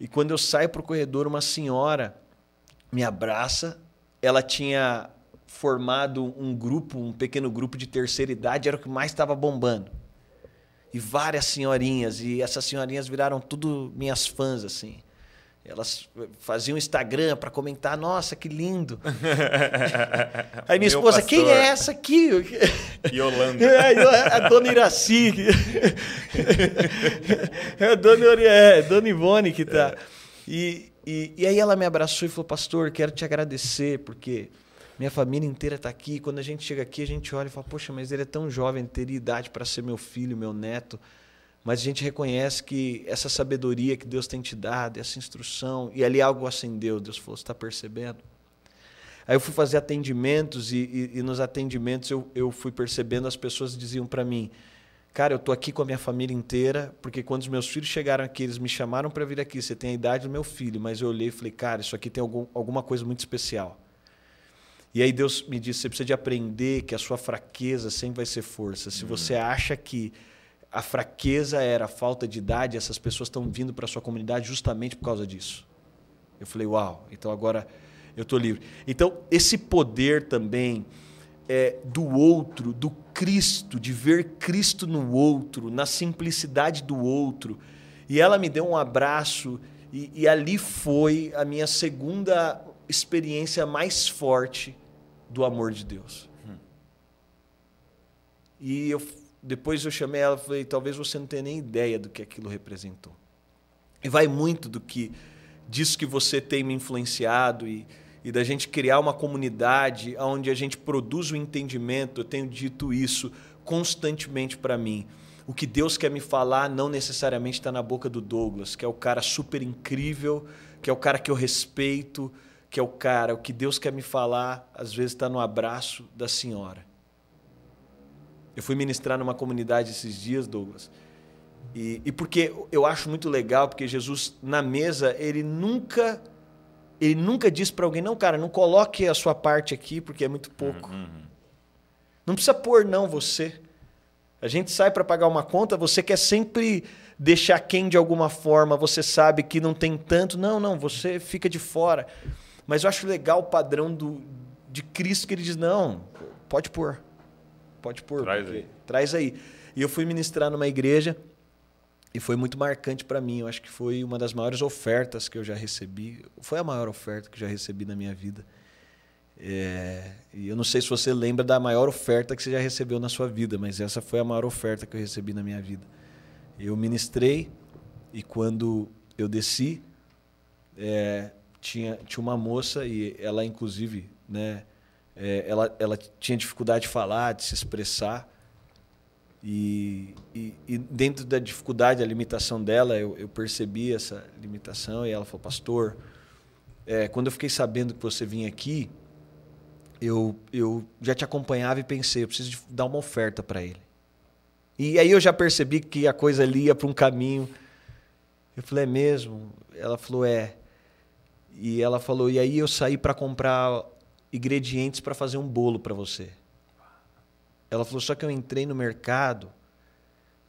E quando eu saio para o corredor, uma senhora me abraça. Ela tinha formado um grupo, um pequeno grupo de terceira idade, era o que mais estava bombando. E várias senhorinhas, e essas senhorinhas viraram tudo minhas fãs, assim. Elas faziam Instagram para comentar, nossa, que lindo. Aí minha Meu esposa, pastor. quem é essa aqui?
Yolanda.
É, a dona Iraci. é a dona, é, dona Ivone que tá. É. E, e, e aí ela me abraçou e falou, pastor, quero te agradecer, porque minha família inteira está aqui. Quando a gente chega aqui, a gente olha e fala, poxa, mas ele é tão jovem, teria idade para ser meu filho, meu neto mas a gente reconhece que essa sabedoria que Deus tem te dado, essa instrução, e ali algo acendeu. Deus falou: Você está percebendo? Aí eu fui fazer atendimentos, e, e, e nos atendimentos eu, eu fui percebendo, as pessoas diziam para mim: Cara, eu estou aqui com a minha família inteira, porque quando os meus filhos chegaram aqui, eles me chamaram para vir aqui. Você tem a idade do meu filho, mas eu olhei e falei: Cara, isso aqui tem algum, alguma coisa muito especial. E aí Deus me disse: Você precisa de aprender que a sua fraqueza sempre vai ser força. Se uhum. você acha que a fraqueza era a falta de idade, essas pessoas estão vindo para a sua comunidade justamente por causa disso. Eu falei, uau, então agora eu estou livre. Então, esse poder também é, do outro, do Cristo, de ver Cristo no outro, na simplicidade do outro. E ela me deu um abraço, e, e ali foi a minha segunda experiência mais forte do amor de Deus. Hum. E eu depois eu chamei ela e falei, talvez você não tenha nem ideia do que aquilo representou. E vai muito do que disso que você tem me influenciado e, e da gente criar uma comunidade onde a gente produz o entendimento. Eu tenho dito isso constantemente para mim. O que Deus quer me falar não necessariamente está na boca do Douglas, que é o cara super incrível, que é o cara que eu respeito, que é o cara. O que Deus quer me falar, às vezes, está no abraço da senhora. Eu fui ministrar numa comunidade esses dias, Douglas. E, e porque eu acho muito legal, porque Jesus, na mesa, ele nunca ele nunca diz para alguém, não, cara, não coloque a sua parte aqui, porque é muito pouco. Uhum. Não precisa pôr, não, você. A gente sai para pagar uma conta, você quer sempre deixar quem de alguma forma, você sabe que não tem tanto. Não, não, você fica de fora. Mas eu acho legal o padrão do, de Cristo que ele diz: não, pode pôr. Pode pôr.
Traz aí.
Traz aí. E eu fui ministrar numa igreja e foi muito marcante para mim. Eu acho que foi uma das maiores ofertas que eu já recebi. Foi a maior oferta que eu já recebi na minha vida. É, e eu não sei se você lembra da maior oferta que você já recebeu na sua vida, mas essa foi a maior oferta que eu recebi na minha vida. Eu ministrei e quando eu desci, é, tinha, tinha uma moça e ela, inclusive, né, é, ela, ela tinha dificuldade de falar, de se expressar. E, e, e, dentro da dificuldade, a limitação dela, eu, eu, percebi essa limitação e ela falou, pastor, é, quando eu fiquei sabendo que você vinha aqui, eu, eu já te acompanhava e pensei, eu preciso dar uma oferta para ele. E aí eu já percebi que a coisa ali ia para um caminho. Eu falei, é mesmo? Ela falou, é. E ela falou, e aí eu saí para comprar ingredientes para fazer um bolo para você. Ela falou: só que eu entrei no mercado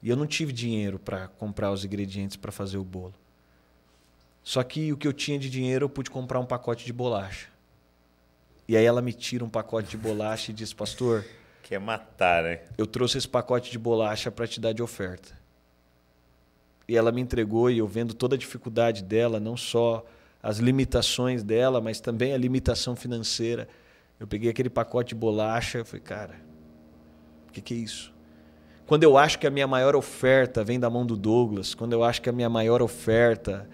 e eu não tive dinheiro para comprar os ingredientes para fazer o bolo. Só que o que eu tinha de dinheiro eu pude comprar um pacote de bolacha. E aí ela me tira um pacote de bolacha e diz: Pastor.
Quer matar, né?
Eu trouxe esse pacote de bolacha para te dar de oferta. E ela me entregou e eu vendo toda a dificuldade dela, não só as limitações dela, mas também a limitação financeira. Eu peguei aquele pacote de bolacha e falei, cara, o que, que é isso? Quando eu acho que a minha maior oferta vem da mão do Douglas, quando eu acho que a minha maior oferta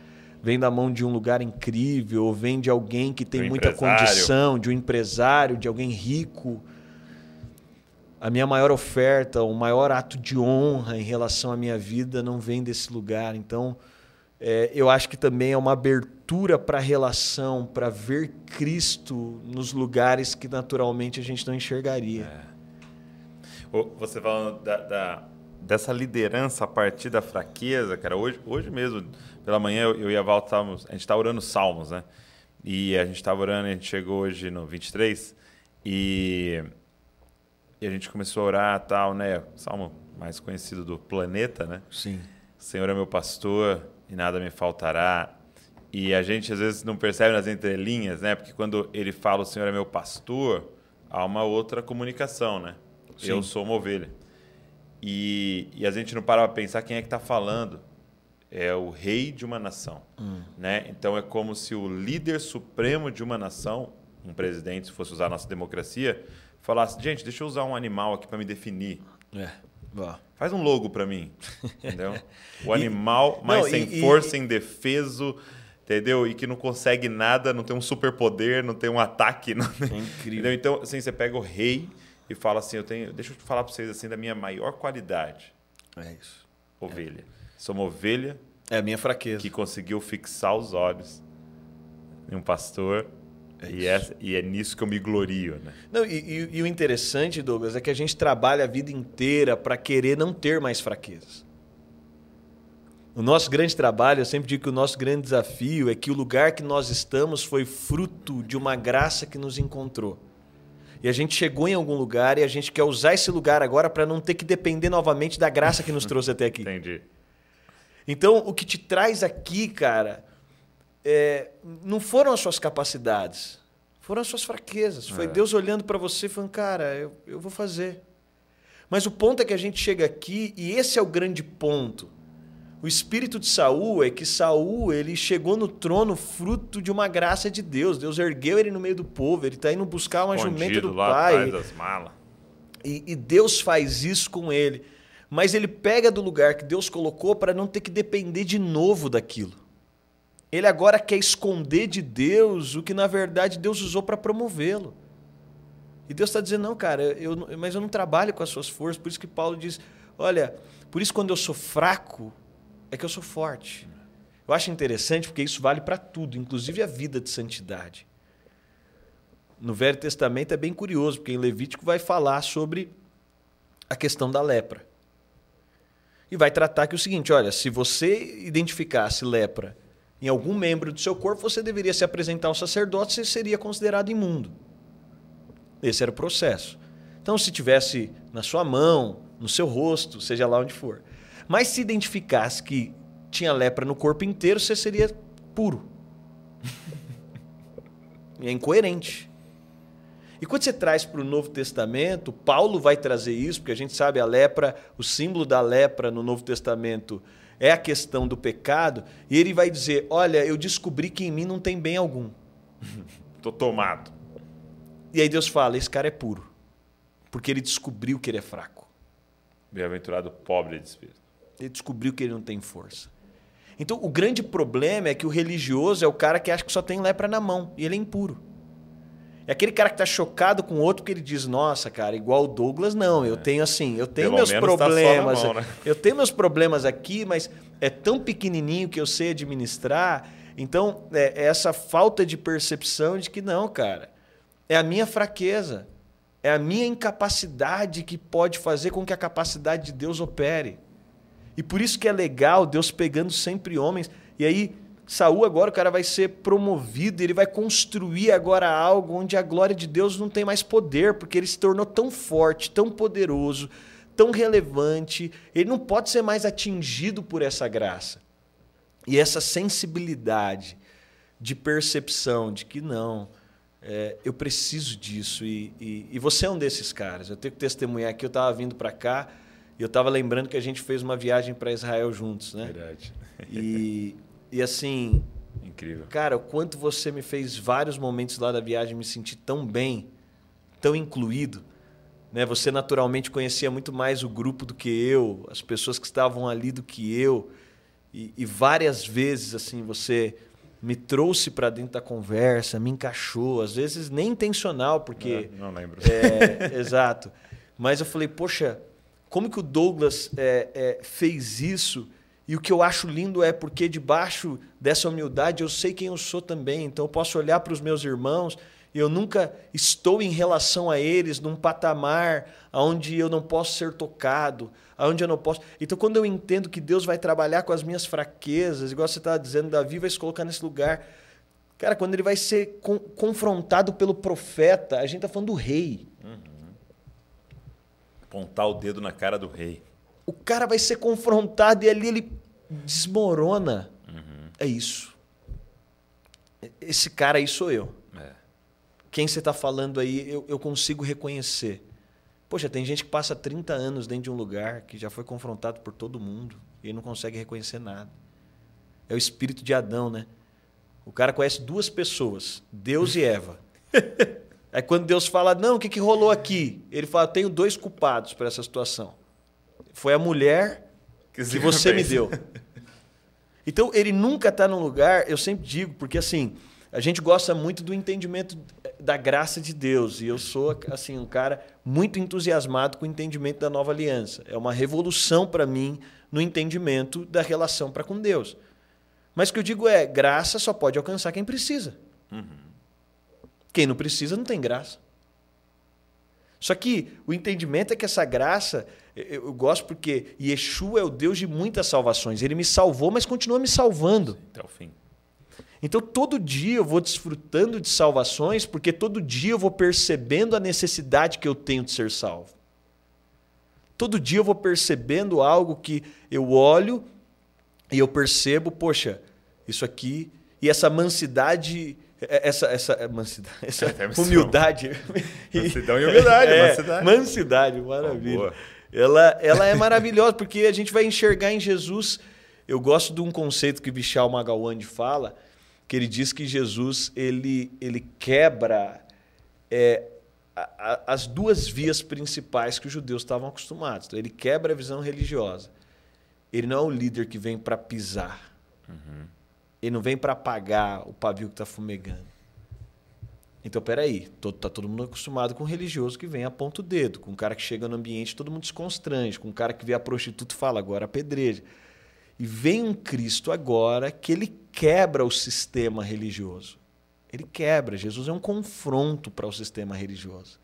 vem da mão de um lugar incrível, ou vem de alguém que tem muita condição, de um empresário, de alguém rico, a minha maior oferta, o maior ato de honra em relação à minha vida não vem desse lugar. Então, é, eu acho que também é uma abertura para a relação, para ver Cristo nos lugares que naturalmente a gente não enxergaria.
É. Você falando da, da, dessa liderança a partir da fraqueza, cara. Hoje, hoje mesmo, pela manhã, eu, eu e a Val, a gente está orando salmos, né? E a gente estava orando, a gente chegou hoje no 23 e, e a gente começou a orar tal, né? Salmo mais conhecido do planeta, né?
Sim.
Senhor é meu pastor e nada me faltará. E a gente às vezes não percebe nas entrelinhas, né? Porque quando ele fala o Senhor é meu pastor, há uma outra comunicação, né?
Sim.
Eu sou uma ovelha. E, e a gente não para para pensar quem é que está falando. É o rei de uma nação. Né? Então é como se o líder supremo de uma nação, um presidente, se fosse usar a nossa democracia, falasse: gente, deixa eu usar um animal aqui para me definir.
É. Ó.
Faz um logo para mim. Entendeu? O
E-
animal mais
não,
sem
e- e-
força, indefeso, entendeu? E que não consegue nada, não tem um superpoder, não tem um ataque. Não
É incrível.
Entendeu? Então, assim, você pega o rei e fala assim: eu tenho, deixa eu falar para vocês assim da minha maior qualidade,
É isso.
ovelha. Sou uma ovelha
É a minha fraqueza.
que conseguiu fixar os olhos em um pastor.
É
e, é, e é nisso que eu me glorio, né?
Não, e, e- e o interessante, Douglas, é que a gente trabalha a vida inteira para querer não ter mais fraquezas. O nosso grande trabalho, eu sempre digo que o nosso grande desafio é que o lugar que nós estamos foi fruto de uma graça que nos encontrou. E a gente chegou em algum lugar e a gente quer usar esse lugar agora para não ter que depender novamente da graça que nos trouxe até aqui.
Entendi.
Então, o que te traz aqui, cara, é, não foram as suas capacidades, foram as suas fraquezas. Foi
É.
Deus olhando para você e falando, cara, eu, eu vou fazer. Mas o ponto é que a gente chega aqui e esse é o grande ponto. O espírito de Saul é que Saul ele chegou no trono fruto de uma graça de Deus. Deus ergueu ele no meio do povo. Ele está indo buscar uma jumenta
Escondido
do
lá
pai.
das malas.
E, e Deus faz isso com ele. Mas ele pega do lugar que Deus colocou para não ter que depender de novo daquilo. Ele agora quer esconder de Deus o que na verdade Deus usou para promovê-lo. E Deus está dizendo: não, cara, eu, mas eu não trabalho com as suas forças. Por isso que Paulo diz: olha, por isso quando eu sou fraco, é que eu sou forte. Eu acho interessante porque isso vale para tudo, inclusive a vida de santidade. No Velho Testamento é bem curioso, porque em Levítico vai falar sobre a questão da lepra. E vai tratar que é o seguinte: olha, se você identificasse lepra em algum membro do seu corpo, você deveria se apresentar ao sacerdote, você seria considerado imundo. Esse era o processo. Então, se tivesse na sua mão, no seu rosto, seja lá onde for. Mas se identificasse que tinha lepra no corpo inteiro, você seria puro. é incoerente. E quando você traz para o Novo Testamento, Paulo vai trazer isso, porque a gente sabe a lepra, o símbolo da lepra no Novo Testamento é a questão do pecado, e ele vai dizer: Olha, eu descobri que em mim não tem bem algum.
Tô tomado.
E aí Deus fala: Esse cara é puro, porque ele descobriu que ele é fraco.
Bem-aventurado pobre de espírito.
Ele descobriu que ele não tem força. Então, o grande problema é que o religioso é o cara que acha que só tem lepra na mão e ele é impuro. É aquele cara que está chocado com o outro que ele diz: Nossa, cara, igual o Douglas, não. Eu tenho assim, eu tenho
Pelo
meus
tá
problemas.
mão, né?
Eu tenho meus problemas aqui, mas é tão pequenininho que eu sei administrar. Então, é, é essa falta de percepção de que não, cara, é a minha fraqueza, é a minha incapacidade que pode fazer com que a capacidade de Deus opere. E por isso que é legal Deus pegando sempre homens. E aí, Saul agora o cara vai ser promovido, ele vai construir agora algo onde a glória de Deus não tem mais poder, porque ele se tornou tão forte, tão poderoso, tão relevante, ele não pode ser mais atingido por essa graça. E essa sensibilidade de percepção de que não, é, eu preciso disso. E, e, e você é um desses caras. Eu tenho que testemunhar aqui. Eu estava vindo para cá e eu estava lembrando que a gente fez uma viagem para Israel juntos, né?
Verdade.
E, e assim,
Incrível.
cara, o quanto você me fez vários momentos lá da viagem me sentir tão bem, tão incluído. Né? Você naturalmente conhecia muito mais o grupo do que eu, as pessoas que estavam ali do que eu. E, e várias vezes assim você me trouxe para dentro da conversa, me encaixou, às vezes nem intencional, porque
É, não lembro.
é, exato. Mas eu falei, poxa, como que o Douglas é, é, fez isso? E o que eu acho lindo é porque debaixo dessa humildade eu sei quem eu sou também. Então eu posso olhar para os meus irmãos eu nunca estou em relação a eles num patamar onde eu não posso ser tocado, onde eu não posso. Então quando eu entendo que Deus vai trabalhar com as minhas fraquezas, igual você estava dizendo, Davi vai se colocar nesse lugar. Cara, quando ele vai ser con confrontado pelo profeta, a gente tá falando do rei.
Apontar o dedo na cara do rei.
O cara vai ser confrontado e ali ele desmorona. É isso. Esse cara aí sou eu.
É.
Quem você está falando aí, eu, eu consigo reconhecer. Poxa, tem gente que passa 30 anos dentro de um lugar que já foi confrontado por todo mundo e não consegue reconhecer nada. É o espírito de Adão, né? O cara conhece duas pessoas, Deus e Eva. Aí quando Deus fala, não, o que, que rolou aqui? Ele fala, tenho dois culpados para essa situação. Foi a mulher que, que você me deu. Então ele nunca está num lugar, eu sempre digo, porque assim, a gente gosta muito do entendimento da graça de Deus. E eu sou assim um cara muito entusiasmado com o entendimento da nova aliança. É uma revolução para mim no entendimento da relação para com Deus. Mas o que eu digo é, graça só pode alcançar quem precisa. Uhum. Quem não precisa não tem graça. Só que o entendimento é que essa graça, eu, gosto porque Yeshua é o Deus de muitas salvações. Ele me salvou, mas continua me salvando.
Até o fim.
Então todo dia eu vou desfrutando de salvações, porque todo dia eu vou percebendo a necessidade que eu tenho de ser salvo. Todo dia eu vou percebendo algo que eu olho e eu percebo, poxa, isso aqui e essa mansidade essa, essa, é, mansidade, essa é, humildade.
Mansidão e humildade,
é, mansidade. Mansidade, maravilha. ela, ela é maravilhosa, porque a gente vai enxergar em Jesus. Eu gosto de um conceito que Vishal Magawande fala, que ele diz que Jesus ele, ele quebra é, a, a, as duas vias principais que os judeus estavam acostumados. Então, ele quebra a visão religiosa. Ele não é o líder que vem para pisar. Uhum. Ele não vem para apagar o pavio que está fumegando. Então, peraí, todo, tá todo mundo acostumado com um religioso que vem aponta o dedo, com um cara que chega no ambiente todo mundo se constrange, com um cara que vê a prostituta e fala, agora apedreja. E vem um Cristo agora que ele quebra o sistema religioso. Ele quebra. Jesus é um confronto para o sistema religioso.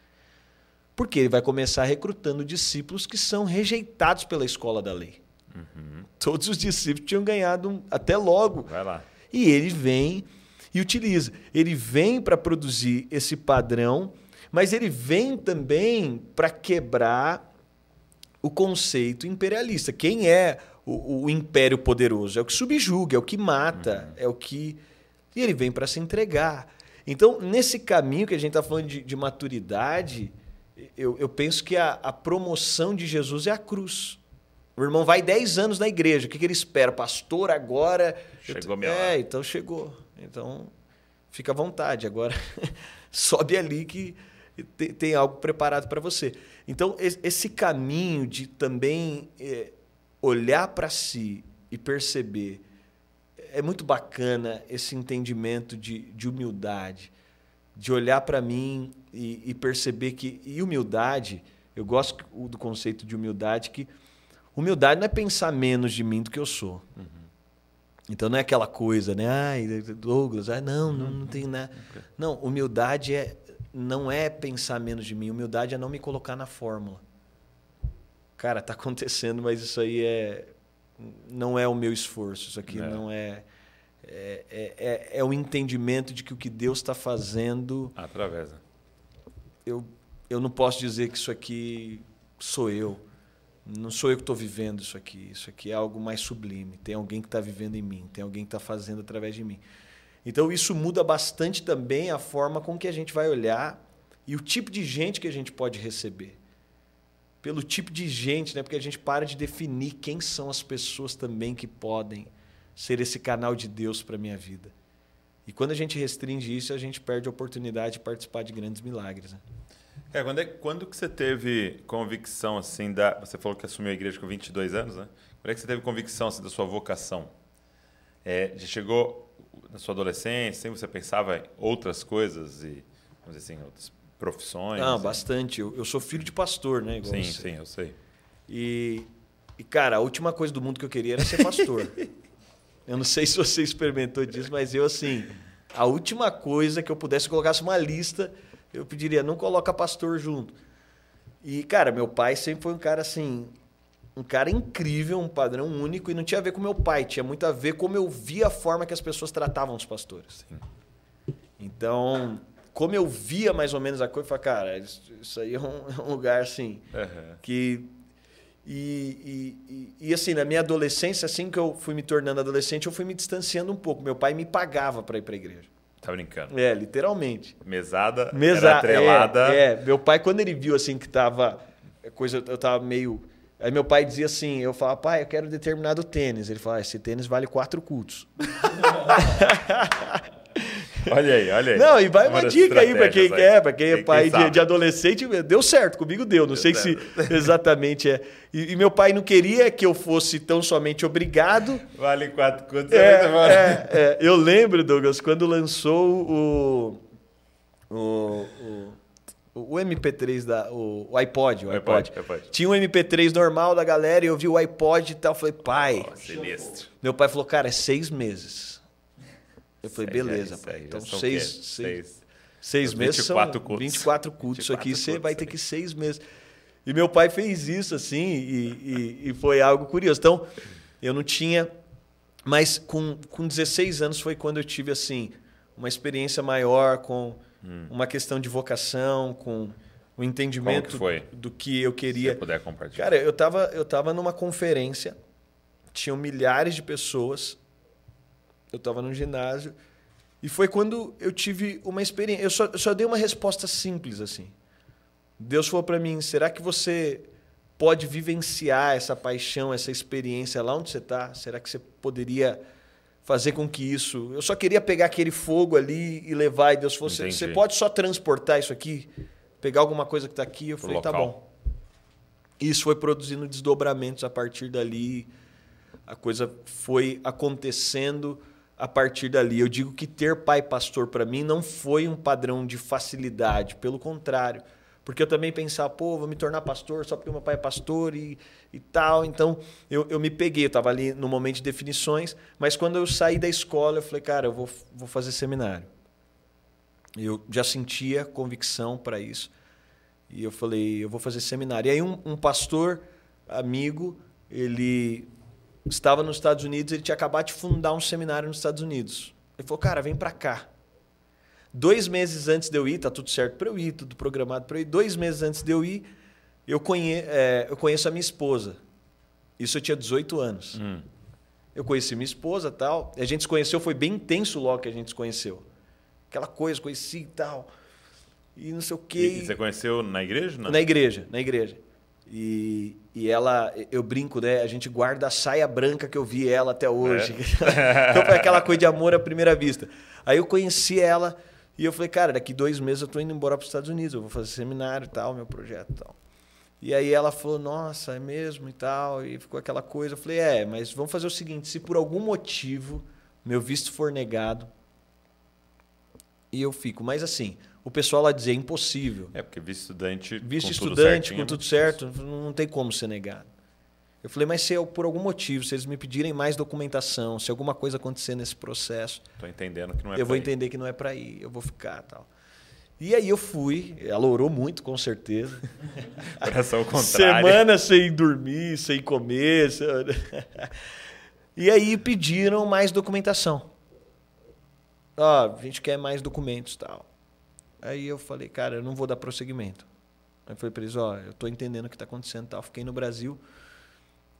Porque ele vai começar recrutando discípulos que são rejeitados pela escola da lei. Uhum. Todos os discípulos tinham ganhado até logo.
Vai lá.
E ele vem e utiliza. Ele vem para produzir esse padrão, mas ele vem também para quebrar o conceito imperialista. Quem é o, o, império poderoso? É o que subjuga, é o que mata, uhum. é o que. E ele vem para se entregar. Então, nesse caminho que a gente está falando de, de maturidade, eu, eu, penso que a, a promoção de Jesus é a cruz. O irmão vai 10 anos na igreja. O que, que ele espera? Pastor, agora.
Chegou minha
É, então chegou. Então, fica à vontade. Agora, sobe ali que tem, tem algo preparado para você. Então, esse caminho de também é, olhar para si e perceber. É muito bacana esse entendimento de, de humildade, de olhar para mim e, e perceber que. E humildade, eu gosto do conceito de humildade que Humildade não é pensar menos de mim do que eu sou. Uhum. Então não é aquela coisa, né? Ai, Douglas, ai, não, não, não tem nada. Não, humildade é, não é pensar menos de mim. Humildade é não me colocar na fórmula. Cara, tá acontecendo, mas isso aí é não é o meu esforço. Isso aqui é. não é é, é, é, é, o entendimento de que o que Deus está fazendo.
Através.
Eu, eu não posso dizer que isso aqui sou eu. Não sou eu que estou vivendo isso aqui. Isso aqui é algo mais sublime. Tem alguém que está vivendo em mim. Tem alguém que está fazendo através de mim. Então isso muda bastante também a forma com que a gente vai olhar e o tipo de gente que a gente pode receber. Pelo tipo de gente, né? porque a gente para de definir quem são as pessoas também que podem ser esse canal de Deus para minha vida. E quando a gente restringe isso, a gente perde a oportunidade de participar de grandes milagres. Né?
É, quando, é, quando que você teve convicção, assim, da... Você falou que assumiu a igreja com 22 anos, né? Quando é que você teve convicção, assim, da sua vocação? É, já chegou na sua adolescência, você pensava em outras coisas e, vamos dizer assim, outras profissões?
Não, bastante. Eu, eu sou filho de pastor, né?
Igual sim, você. sim, eu sei.
E, e, cara, a última coisa do mundo que eu queria era ser pastor. eu não sei se você experimentou disso, mas eu, assim, a última coisa que eu pudesse colocasse uma lista eu pediria, não coloca pastor junto. E, cara, meu pai sempre foi um cara assim, um cara incrível, um padrão único, e não tinha a ver com meu pai, tinha muito a ver como eu via a forma que as pessoas tratavam os pastores. Sim. Então, como eu via mais ou menos a coisa, eu falei, cara, isso aí é um, é um lugar assim
Uhum.
que e, e, e, e, assim na minha adolescência assim que eu fui me tornando adolescente eu fui me distanciando um pouco meu pai me pagava para ir para a igreja
Tá brincando.
é literalmente
Mesada,
Mesa,
era atrelada.
É, é, meu pai quando ele viu assim que tava coisa eu tava meio aí meu pai dizia assim eu falava pai eu quero determinado tênis ele falava esse tênis vale quatro cultos
Olha aí, olha aí.
Não, e vai
Uma
uma dica aí para quem quer, para quem é
Quem-
pai
quem
de, de adolescente. Deu certo, comigo deu. Não sei se exatamente é. E, e meu pai não queria que eu fosse tão somente obrigado.
Vale quatro contos.
É,
mano.
é, é. Eu lembro, Douglas, quando lançou o. O, o, o MP3 da. O, o iPod, o iPod.
iPod, iPod.
Tinha um MP3 normal da galera e eu vi o iPod e tal. Falei, pai.
Ó, sinistro.
Meu pai falou, cara, é seis meses. Eu falei,
Isso já-
beleza,
isso
pai. Então,
o
seis, seis,
Seis.
Seis meses
24
são
cultos.
24 cultos
24
aqui, você
cultos
vai ter que seis meses. E meu pai fez isso, assim, e, e- e foi algo curioso. Então, eu não tinha. Mas com, com 16 anos foi quando eu tive, assim, uma experiência maior com
Hum.
uma questão de vocação, com o entendimento
que foi?
do que eu
Se
queria.
você puder compartilhar.
Cara, eu tava, eu tava numa conferência, tinham milhares de pessoas, eu tava num ginásio, e foi quando eu tive uma experiência. Eu só, eu só dei uma resposta simples assim. Deus falou para mim: será que você pode vivenciar essa paixão, essa experiência lá onde você está? Será que você poderia fazer com que isso. Eu só queria pegar aquele fogo ali e levar, e Deus falou: você
Entendi.
você pode só transportar isso aqui? Pegar alguma coisa que está aqui? Eu
Pro
falei: tá
local.
bom. Isso foi produzindo desdobramentos a partir dali. A coisa foi acontecendo a partir dali. Eu digo que ter pai pastor para mim não foi um padrão de facilidade, pelo contrário. Porque eu também pensava, pô, vou me tornar pastor só porque meu pai é pastor e, e tal. Então eu, eu me peguei, eu estava ali no momento de definições, mas quando eu saí da escola, eu falei, cara, eu vou, vou fazer seminário. Eu já sentia convicção para isso. E eu falei, eu vou fazer seminário. E aí um, um pastor amigo, ele estava nos Estados Unidos, ele tinha acabado de fundar um seminário nos Estados Unidos. Ele falou, cara, vem para cá. Dois meses antes de eu ir, tá tudo certo para eu ir, tudo programado para eu ir. Dois meses antes de eu ir, eu, conhe é, eu conheço a minha esposa. Isso eu tinha 18 anos.
Hum.
Eu conheci minha esposa tal. A gente se conheceu, foi bem intenso logo que a gente se conheceu. Aquela coisa, conheci e tal. E não sei o quê.
E você conheceu na igreja? Não?
Na igreja, na igreja. E, e ela, eu brinco, né? A gente guarda a saia branca que eu vi ela até hoje. então foi aquela coisa de amor à primeira vista. Aí eu conheci ela e eu falei, cara, daqui dois meses eu tô indo embora para os Estados Unidos, eu vou fazer seminário e tal, meu projeto e tal. E aí ela falou, nossa, é mesmo e tal. E ficou aquela coisa. Eu falei, é, mas vamos fazer o seguinte: se por algum motivo meu visto for negado, e eu fico. Mas assim, o pessoal lá dizia é impossível.
É, porque visto estudante.
Visto
com
com
é
tudo certo, não tem como ser negado. Eu falei, mas se eu, por algum motivo, se eles me pedirem mais documentação, se alguma coisa acontecer nesse processo.
Tô entendendo que não é
eu vou
ir.
entender que não é para ir, eu vou ficar tal. E aí eu fui, ela orou muito, com certeza.
Coração contrário.
Semana sem dormir, sem comer. sem- E aí pediram mais documentação. Ó, a gente quer mais documentos tal. Aí eu falei, cara, eu não vou dar prosseguimento. Aí falei para eles, ó, eu tô entendendo o que está acontecendo tal. Fiquei no Brasil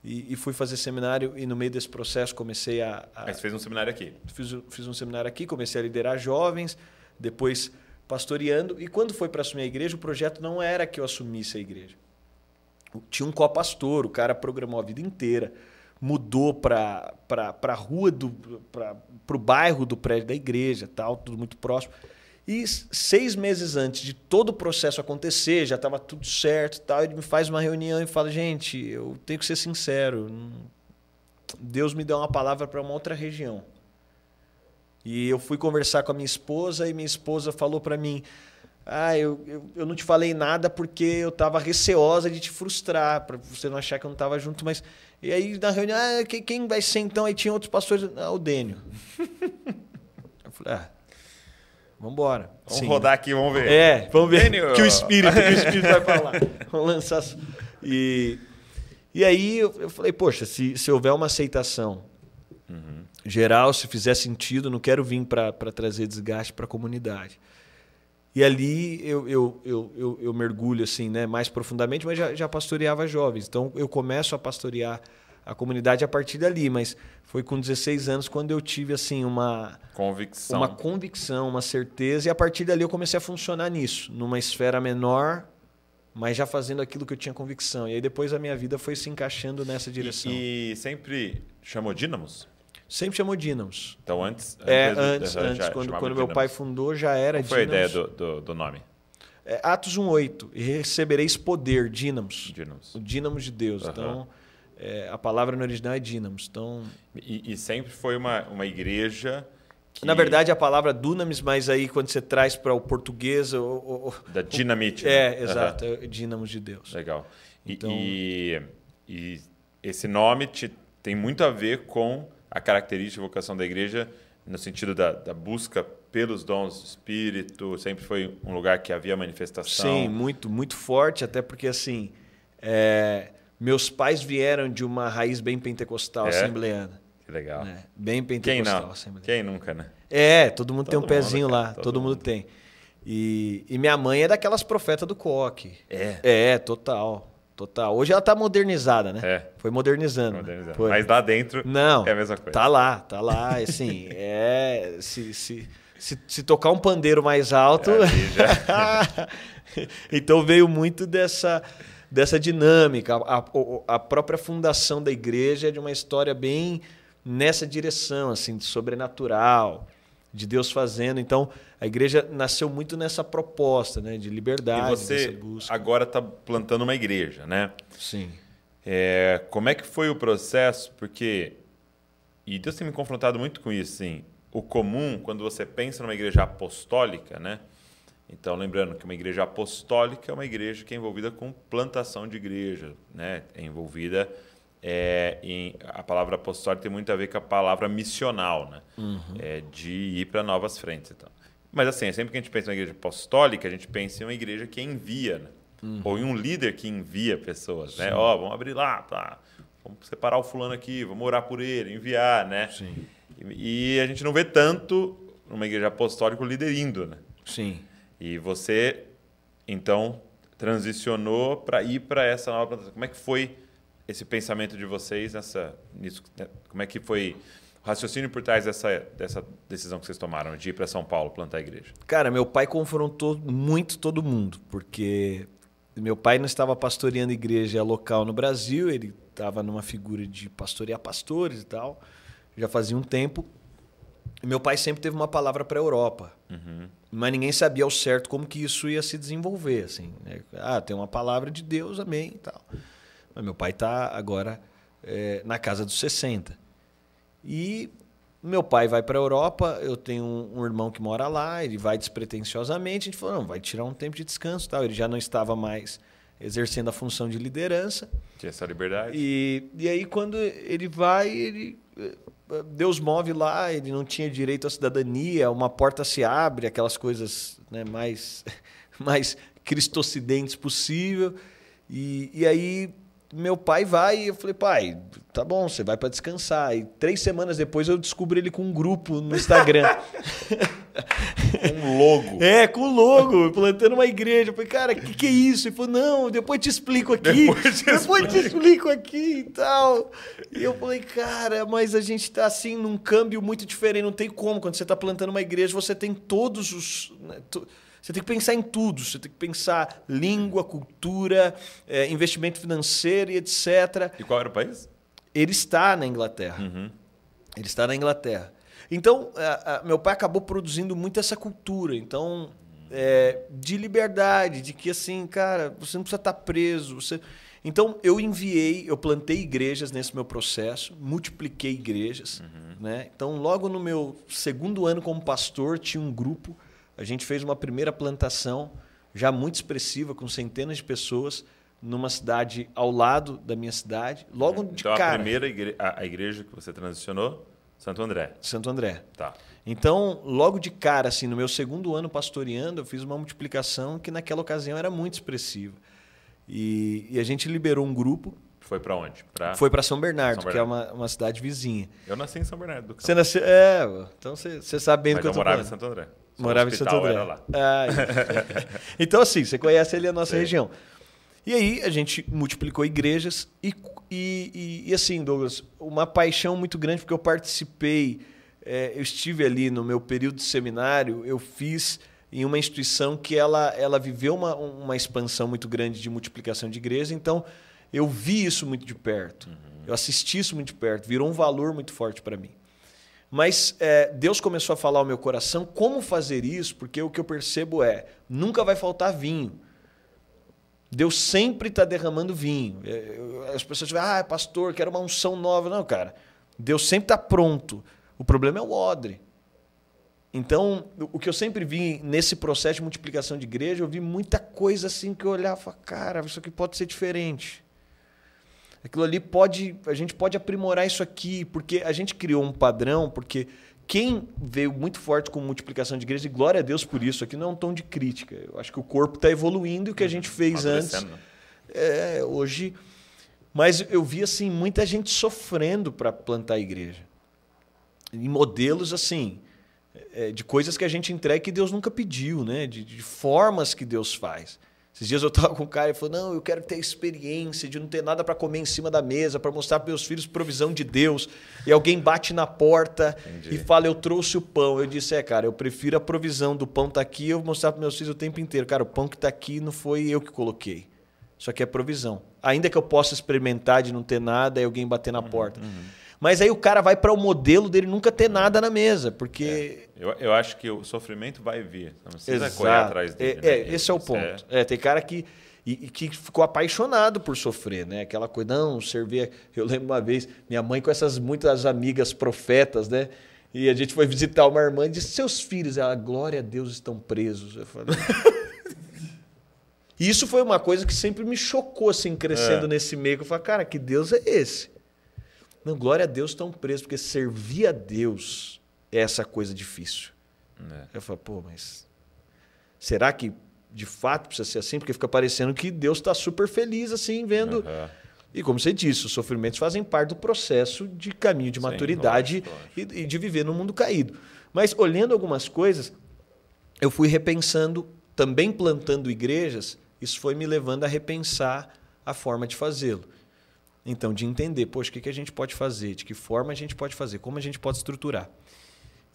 e, e fui fazer seminário e no meio desse processo comecei a, a
Mas fez um seminário aqui.
fiz, fiz um seminário aqui, comecei a liderar jovens, depois pastoreando. E quando foi para assumir a igreja, o projeto não era que eu assumisse a igreja. Tinha um copastor, o cara programou a vida inteira, mudou para a rua, para o bairro do prédio da igreja, tal, tudo muito próximo. E seis meses antes de todo o processo acontecer, já estava tudo certo tal, ele me faz uma reunião e fala, gente, eu tenho que ser sincero, Deus me deu uma palavra para uma outra região. E eu fui conversar com a minha esposa e minha esposa falou para mim: Ah, eu, eu, eu não te falei nada porque eu estava receosa de te frustrar, para você não achar que eu não estava junto, mas. E aí na reunião, ah, quem vai ser então? Aí tinha outros pastores, ah, o Dênio. eu falei: Ah, vamos embora.
Vamos rodar aqui, vamos ver.
É, vamos ver que o Espírito, que o Espírito vai falar. Vamos lançar. E, e aí eu, eu falei, poxa, se, se houver uma aceitação geral, se fizer sentido, não quero vir para trazer desgaste para a comunidade. E ali eu, eu, eu, eu, eu mergulho assim, né, mais profundamente, mas já, já pastoreava jovens. Então eu começo a pastorear a comunidade a partir dali, mas foi com 16 anos quando eu tive assim uma
convicção,
uma convicção, uma certeza e a partir dali eu comecei a funcionar nisso, numa esfera menor, mas já fazendo aquilo que eu tinha convicção. E aí depois a minha vida foi se encaixando nessa direção.
E, e sempre chamou Dínamos?
Sempre chamou Dínamos.
Então antes?
É, antes, antes quando, quando meu pai fundou já era
Qual foi a ideia do, do, do nome?
É, Atos 1,8. E recebereis poder, Dínamos.
Dínamos.
O Dínamos de Deus. Uhum. Então, é, a palavra no original é Dínamos. Então...
E, e sempre foi uma, uma igreja
que... Na verdade, a palavra dunamis, mas aí quando você traz para o português. O, o,
da dinamite.
É, né? exato. Uhum. É dínamos de Deus.
Legal. Então... E, e, esse nome te, tem muito a ver com a característica e vocação da igreja, no sentido da, da, busca pelos dons do Espírito. Sempre foi um lugar que havia manifestação.
Sim, muito, muito forte, até porque assim. É, meus pais vieram de uma raiz bem pentecostal, é? assembleana.
Que legal. É,
bem pentecostal.
Quem não? Quem nunca, né?
É, todo mundo todo tem um pezinho lá, todo, todo mundo, mundo, tem. E, e, minha mãe é daquelas profetas do coque.
É.
É, total. Total. Hoje ela tá modernizada, né?
É.
Foi modernizando.
modernizando. Foi. Mas lá dentro
Não,
é a mesma coisa.
Tá lá, tá lá. Assim, é. Se, se, se, se tocar um pandeiro mais alto. É, então veio muito dessa dessa dinâmica. A, a, a, própria fundação da igreja é de uma história bem nessa direção, assim, de sobrenatural, de Deus fazendo. Então, a igreja nasceu muito nessa proposta, né, de liberdade.
E você agora está plantando uma igreja, né?
Sim.
É, como é que foi o processo? Porque e Deus tem me confrontado muito com isso, sim. O comum quando você pensa numa igreja apostólica, né? Então, lembrando que uma igreja apostólica é uma igreja que é envolvida com plantação de igreja, né? é envolvida é, em. A palavra apostólica tem muito a ver com a palavra missional, né?
Uhum.
É, de ir para novas frentes. Então. Mas, assim, sempre que a gente pensa em uma igreja apostólica, a gente pensa em uma igreja que envia, né? uhum. ou em um líder que envia pessoas. Né? Ó, oh, vamos abrir lá, tá? vamos separar o fulano aqui, vamos orar por ele, enviar. Né?
Sim.
E, e a gente não vê tanto numa igreja apostólica o líder indo. Né?
Sim.
E você, então, transicionou para ir para essa nova plantação. Como é que foi esse pensamento de vocês nessa, nisso? Né? Como é que foi o raciocínio por trás dessa, dessa decisão que vocês tomaram de ir para São Paulo plantar a igreja?
Cara, meu pai confrontou muito todo mundo, porque meu pai não estava pastoreando igreja local no Brasil, ele estava numa figura de pastorear pastores e tal, já fazia um tempo. E meu pai sempre teve uma palavra para a Europa.
Uhum.
Mas ninguém sabia ao certo como que isso ia se desenvolver. Assim, né? Ah, tem uma palavra de Deus, amém e tal. Mas meu pai está agora é, na casa dos 60. E meu pai vai para a Europa, eu tenho um, um, irmão que mora lá, ele vai despretensiosamente. A gente falou, não, vai tirar um tempo de descanso tal. Ele já não estava mais exercendo a função de liderança.
Tinha essa liberdade.
E, e aí, quando ele vai, ele Deus move lá, ele não tinha direito à cidadania, uma porta se abre, aquelas coisas né, mais, mais cristocidentes possível. E, e aí meu pai vai e eu falei, pai, tá bom, você vai para descansar. E três semanas depois eu descubro ele com um grupo no Instagram.
um logo.
É, com logo, plantando uma igreja. Eu falei, cara, o que, que é isso? Ele falou, não, depois te explico aqui. Depois te, depois te explico aqui e tal. E eu falei, cara, mas a gente tá assim num câmbio muito diferente. Não tem como. Quando você tá plantando uma igreja, você tem todos os. Né, você tem que pensar em tudo. Você tem que pensar língua, cultura, é, investimento financeiro e etc.
E qual era o país?
Ele está na Inglaterra.
Uhum.
Ele está na Inglaterra. Então, a, a, meu pai acabou produzindo muito essa cultura. Então, é, de liberdade, de que assim, cara, você não precisa estar preso. Você... Então, eu enviei, eu plantei igrejas nesse meu processo, multipliquei igrejas.
Uhum.
Né? Então, logo no meu segundo ano como pastor, tinha um grupo a gente fez uma primeira plantação já muito expressiva, com centenas de pessoas, numa cidade ao lado da minha cidade, logo
então,
de cara.
a primeira igreja, a igreja que você transicionou, Santo André.
Santo André.
Tá.
Então, logo de cara, assim, no meu segundo ano pastoreando, eu fiz uma multiplicação que naquela ocasião era muito expressiva. E, e a gente liberou um grupo
Foi para onde? Pra...
Foi para São Bernardo,
São
que é uma, uma cidade vizinha.
Eu nasci em São Bernardo.
Você nasceu. É, então você, você sabe bem
Mas
do que eu
eu morava em
falando.
Santo André. Só
Morava em Santo André.
Era lá.
Ah, isso. então, assim, você conhece ali a nossa
Sei.
região. E aí a gente multiplicou igrejas e, e, e- e, assim, Douglas, uma paixão muito grande, porque eu participei, é, eu estive ali no meu período de seminário, eu fiz em uma instituição que ela, ela viveu uma, uma expansão muito grande de multiplicação de igrejas, então eu vi isso muito de perto. Eu assisti isso muito de perto, virou um valor muito forte para mim. Mas é, Deus começou a falar ao meu coração como fazer isso, porque o que eu percebo é: nunca vai faltar vinho. Deus sempre está derramando vinho. É, As pessoas dizem, ah, pastor, quero uma unção nova. Não, cara. Deus sempre está pronto. O problema é o odre. Então, o que eu sempre vi nesse processo de multiplicação de igreja, eu vi muita coisa assim que eu olhava cara, isso aqui pode ser diferente. Aquilo ali pode, a gente pode aprimorar isso aqui, porque a gente criou um padrão, porque quem veio muito forte com multiplicação de igreja, e glória a Deus por isso, aqui não é um tom de crítica. Eu acho que o corpo está evoluindo e o que a gente fez antes é, hoje. Mas eu vi assim muita gente sofrendo para plantar a igreja. Em modelos assim, é, de coisas que a gente entrega que Deus nunca pediu, né? De, de formas que Deus faz. Esses dias eu estava com um cara e falou: Não, eu quero ter experiência de não ter nada para comer em cima da mesa, para mostrar para meus filhos provisão de Deus. E alguém bate na porta
Entendi.
e fala: Eu trouxe o pão. Eu disse: É, cara, eu prefiro a provisão do pão tá aqui, eu vou mostrar para meus filhos o tempo inteiro. Cara, o pão que está aqui não foi eu que coloquei. Isso aqui é provisão. Ainda que eu possa experimentar de não ter nada e alguém bater na
Uhum,
porta. Mas aí o cara vai para o modelo dele nunca ter nada na mesa, porque.
Eu, eu acho que o sofrimento vai vir. Não precisa
Exato.
correr atrás dele.
É,
né?
é, esse é o
Isso
ponto. É, tem cara que, e, e que ficou apaixonado por sofrer, né? Aquela coisa, não, servir. Eu lembro uma vez, minha mãe com essas muitas amigas profetas, né? E a gente foi visitar uma irmã e disse: Seus filhos, ela, glória a Deus, estão presos. Eu falei. E isso foi uma coisa que sempre me chocou, assim, crescendo
É.
nesse meio. Eu falei, cara, que Deus é esse? Não, glória a Deus estão presos, porque servir a Deus é essa coisa difícil.
É.
Eu falo, pô, mas será que de fato precisa ser assim? Porque fica parecendo que Deus está super feliz assim, vendo.
Aham.
E como você disse, os sofrimentos fazem parte do processo de caminho de
Sim,
maturidade
lógico, lógico.
E, e de viver no mundo caído. Mas olhando algumas coisas, eu fui repensando, também plantando igrejas, isso foi me levando a repensar a forma de fazê-lo. Então, de entender, poxa, o que, que a gente pode fazer, de que forma a gente pode fazer, como a gente pode estruturar.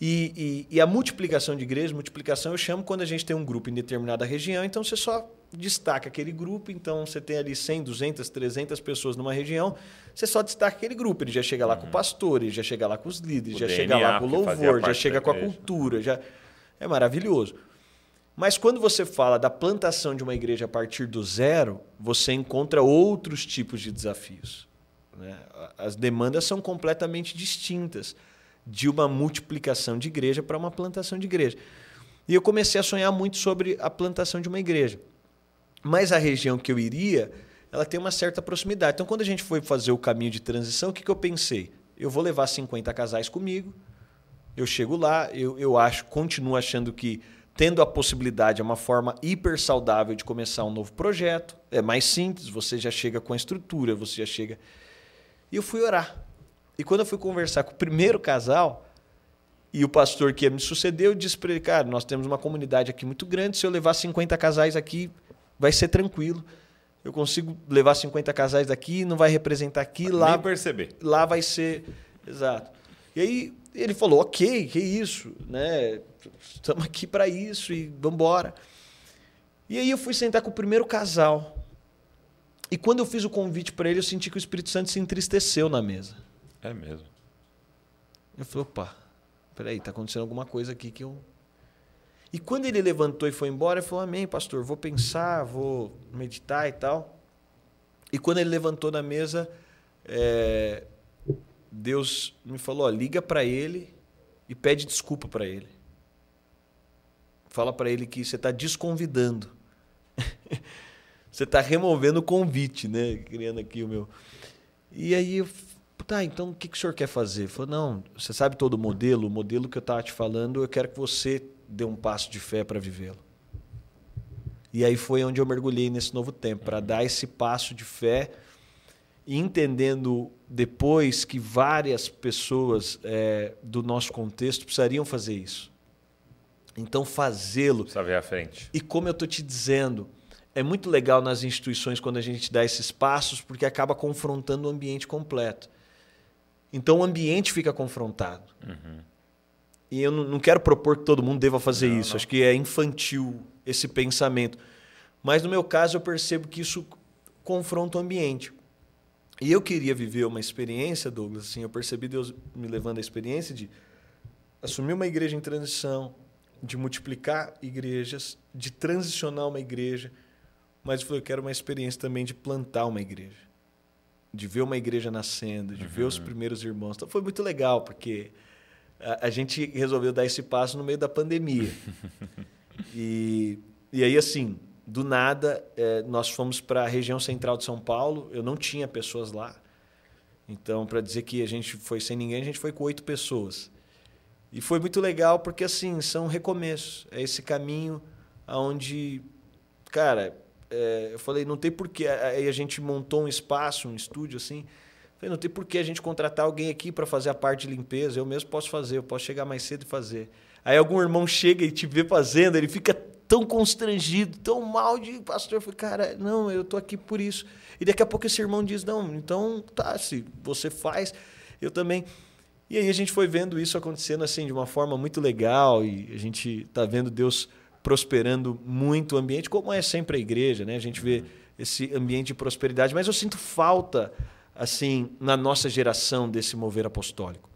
E, e- e a multiplicação de igrejas, multiplicação eu chamo quando a gente tem um grupo em determinada região, então você só destaca aquele grupo, então você tem ali 100, 200, 300 pessoas numa região, você só destaca aquele grupo, ele já chega lá com o pastor, ele já chega lá com os líderes,
O
já
DNA,
chega lá com o louvor, já chega com a cultura, já é maravilhoso. Mas quando você fala da plantação de uma igreja a partir do zero, você encontra outros tipos de desafios. né? As demandas são completamente distintas de uma multiplicação de igreja para uma plantação de igreja. E eu comecei a sonhar muito sobre a plantação de uma igreja. Mas a região que eu iria, ela tem uma certa proximidade. Então, quando a gente foi fazer o caminho de transição, o que, que eu pensei? Eu vou levar 50 casais comigo, eu chego lá, eu, eu acho, continuo achando que tendo a possibilidade é uma forma hiper saudável de começar um novo projeto. É mais simples, você já chega com a estrutura, você já chega. E eu fui orar. E quando eu fui conversar com o primeiro casal, e o pastor que me suceder, eu disse para ele, cara, nós temos uma comunidade aqui muito grande, se eu levar 50 casais aqui, vai ser tranquilo. Eu consigo levar 50 casais daqui, não vai representar aqui, lá
Nem perceber.
lá vai ser. Exato. E aí ele falou: ok, que isso, né? Estamos aqui para isso e vamos embora. E aí eu fui sentar com o primeiro casal. E quando eu fiz o convite para ele, eu senti que o Espírito Santo se entristeceu na mesa.
É mesmo.
Eu falei: opa, peraí, tá acontecendo alguma coisa aqui que eu. E quando ele levantou e foi embora, ele falou: Amém, pastor, vou pensar, vou meditar e tal. E quando ele levantou da mesa, é, Deus me falou: ó, liga para ele e pede desculpa para ele. Fala para ele que você está desconvidando. você está removendo o convite, né? Criando aqui o meu. E aí eu tá, então o que, que o senhor quer fazer? Ele falou, não, você sabe todo o modelo, o modelo que eu estava te falando, eu quero que você dê um passo de fé para vivê-lo. E aí foi onde eu mergulhei nesse novo tempo, para dar esse passo de fé. entendendo depois que várias pessoas é, do nosso contexto precisariam fazer isso. Então, fazê-lo.
Precisa ver à frente.
E como eu estou te dizendo, é muito legal nas instituições quando a gente dá esses passos, porque acaba confrontando o ambiente completo. Então, o ambiente fica confrontado.
Uhum.
E eu não quero propor que todo mundo deva fazer
Não,
isso.
não.
Acho que é infantil esse pensamento. Mas no meu caso, eu percebo que isso confronta o ambiente. E eu queria viver uma experiência, Douglas, assim, eu percebi Deus me levando a experiência de assumir uma igreja em transição, de multiplicar igrejas, de transicionar uma igreja, mas eu quero uma experiência também de plantar uma igreja, de ver uma igreja nascendo, de ver os primeiros irmãos. Então foi muito legal, porque a, a gente resolveu dar esse passo no meio da pandemia. e, e aí, assim, do nada, eh, nós fomos para a região central de São Paulo. Eu não tinha pessoas lá. Então, para dizer que a gente foi sem ninguém, a gente foi com oito pessoas. E foi muito legal porque, assim, são recomeços. É esse caminho aonde, cara, eh, eu falei, não tem porquê. Aí a gente montou um espaço, um estúdio, assim. Falei, não tem porquê a gente contratar alguém aqui para fazer a parte de limpeza. Eu mesmo posso fazer, eu posso chegar mais cedo e fazer. Aí algum irmão chega e te vê fazendo, ele fica tão constrangido, tão mal de pastor. Falei, cara, não, eu tô aqui por isso. E daqui a pouco esse irmão diz, não, então tá, se você faz, eu também. E aí a gente foi vendo isso acontecendo assim de uma forma muito legal e a gente tá vendo Deus prosperando muito o ambiente, como é sempre a igreja, né? A gente vê esse ambiente de prosperidade, mas eu sinto falta assim na nossa geração desse mover apostólico.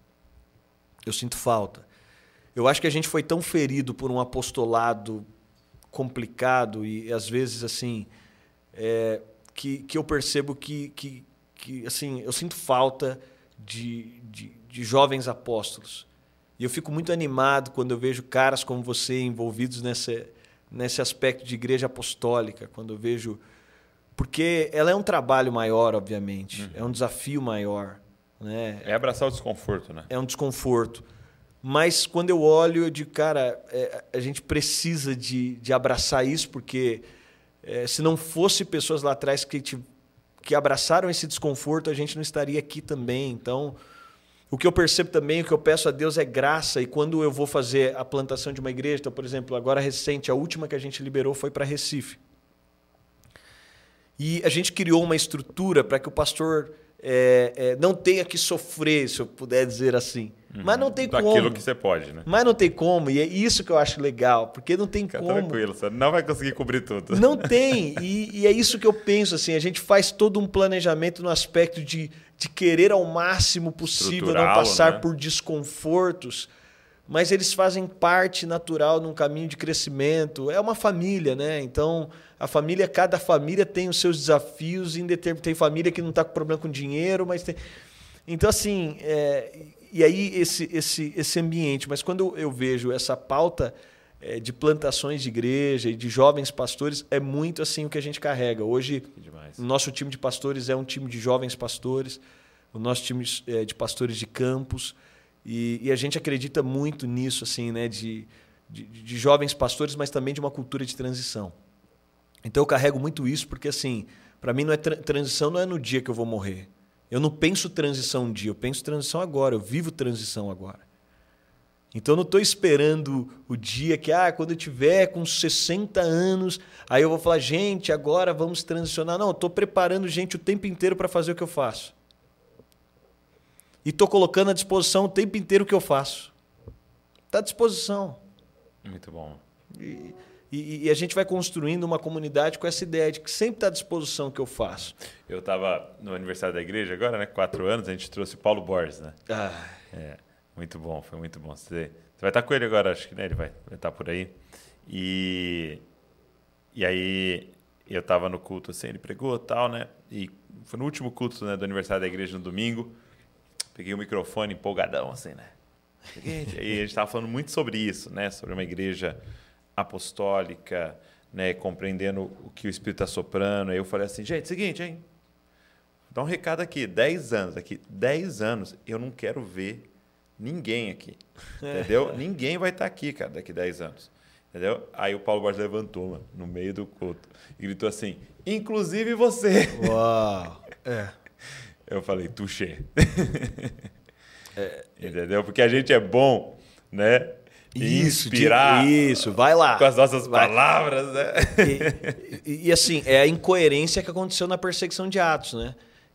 Eu sinto falta. Eu acho que a gente foi tão ferido por um apostolado complicado e às vezes assim é, que, que eu percebo que, que, que assim eu sinto falta de, de, jovens apóstolos e eu fico muito animado quando eu vejo caras como você envolvidos nessa, nesse aspecto de igreja apostólica quando eu vejo porque ela é um trabalho maior obviamente é um desafio maior né
É abraçar o desconforto, né?
é um desconforto. Mas quando eu olho, eu digo, cara, é, a gente precisa de, de abraçar isso, porque é, se não fosse pessoas lá atrás que, te, que abraçaram esse desconforto, a gente não estaria aqui também. Então, o que eu percebo também, o que eu peço a Deus é graça. E quando eu vou fazer a plantação de uma igreja, então, por exemplo, agora recente, a última que a gente liberou foi para Recife. E a gente criou uma estrutura para que o pastor é, é, não tenha que sofrer, se eu puder dizer assim. Mas não tem
Daquilo
como.
que você pode, né?
Mas não tem como, e é isso que eu acho legal, porque não tem
Fica
como.
tranquilo, você não vai conseguir cobrir tudo.
Não tem, e, e é isso que eu penso, assim, a gente faz todo um planejamento no aspecto de, de querer ao máximo possível não
Estruturá-lo,
passar
né?
por desconfortos, mas eles fazem parte natural num caminho de crescimento. É uma família, né? Então, a família, cada família tem os seus desafios, em tem família que não está com problema com dinheiro, mas tem... Então, assim, é, e aí esse, esse, esse ambiente. Mas quando eu vejo essa pauta é, de plantações de igreja e de jovens pastores, é muito assim o que a gente carrega. Hoje, o nosso time de pastores é um time de jovens pastores, o nosso time é, de pastores de campos, e, e a gente acredita muito nisso, assim, né, de, de, de jovens pastores, mas também de uma cultura de transição. Então eu carrego muito isso porque assim, para mim não é tra- transição não é no dia que eu vou morrer. Eu não penso transição um dia, eu penso transição agora, eu vivo transição agora. Então eu não estou esperando o dia que, ah, quando eu tiver com 60 anos, aí eu vou falar, gente, agora vamos transicionar. Não, eu estou preparando gente o tempo inteiro para fazer o que eu faço. E estou colocando à disposição o tempo inteiro o que eu faço. Está à disposição.
Muito bom.
E, e- e a gente vai construindo uma comunidade com essa ideia de que sempre está à disposição o que eu faço.
Eu estava no aniversário da igreja agora, né? Quatro anos, a gente trouxe o Paulo Borges, né?
Ah,
É, muito bom, foi muito bom. Você, você vai estar com ele agora, acho que né? ele vai, vai estar por aí. E, e aí eu estava no culto assim, ele pregou e tal, né? E foi no último culto né, do aniversário da igreja no domingo. Peguei o microfone empolgadão, assim, né? Aí a gente estava falando muito sobre isso, né? Sobre uma igreja apostólica, né? Compreendendo o que o Espírito está soprando. Aí eu falei assim, gente, seguinte, hein? Dá um recado aqui, 10 anos aqui, 10 anos, eu não quero ver ninguém aqui. Entendeu? ninguém vai estar aqui, cara, daqui 10 anos. Entendeu? Aí o Paulo Borges levantou, mano, no meio do culto, e gritou assim: inclusive você.
uau! É.
Eu falei, touché. É, Entendeu? Porque a gente é bom, né?
Isso, inspirar. Isso, vai lá.
Com as nossas vai. palavras, né?
E, e, e, assim, é a incoerência que aconteceu na perseguição de Atos, né?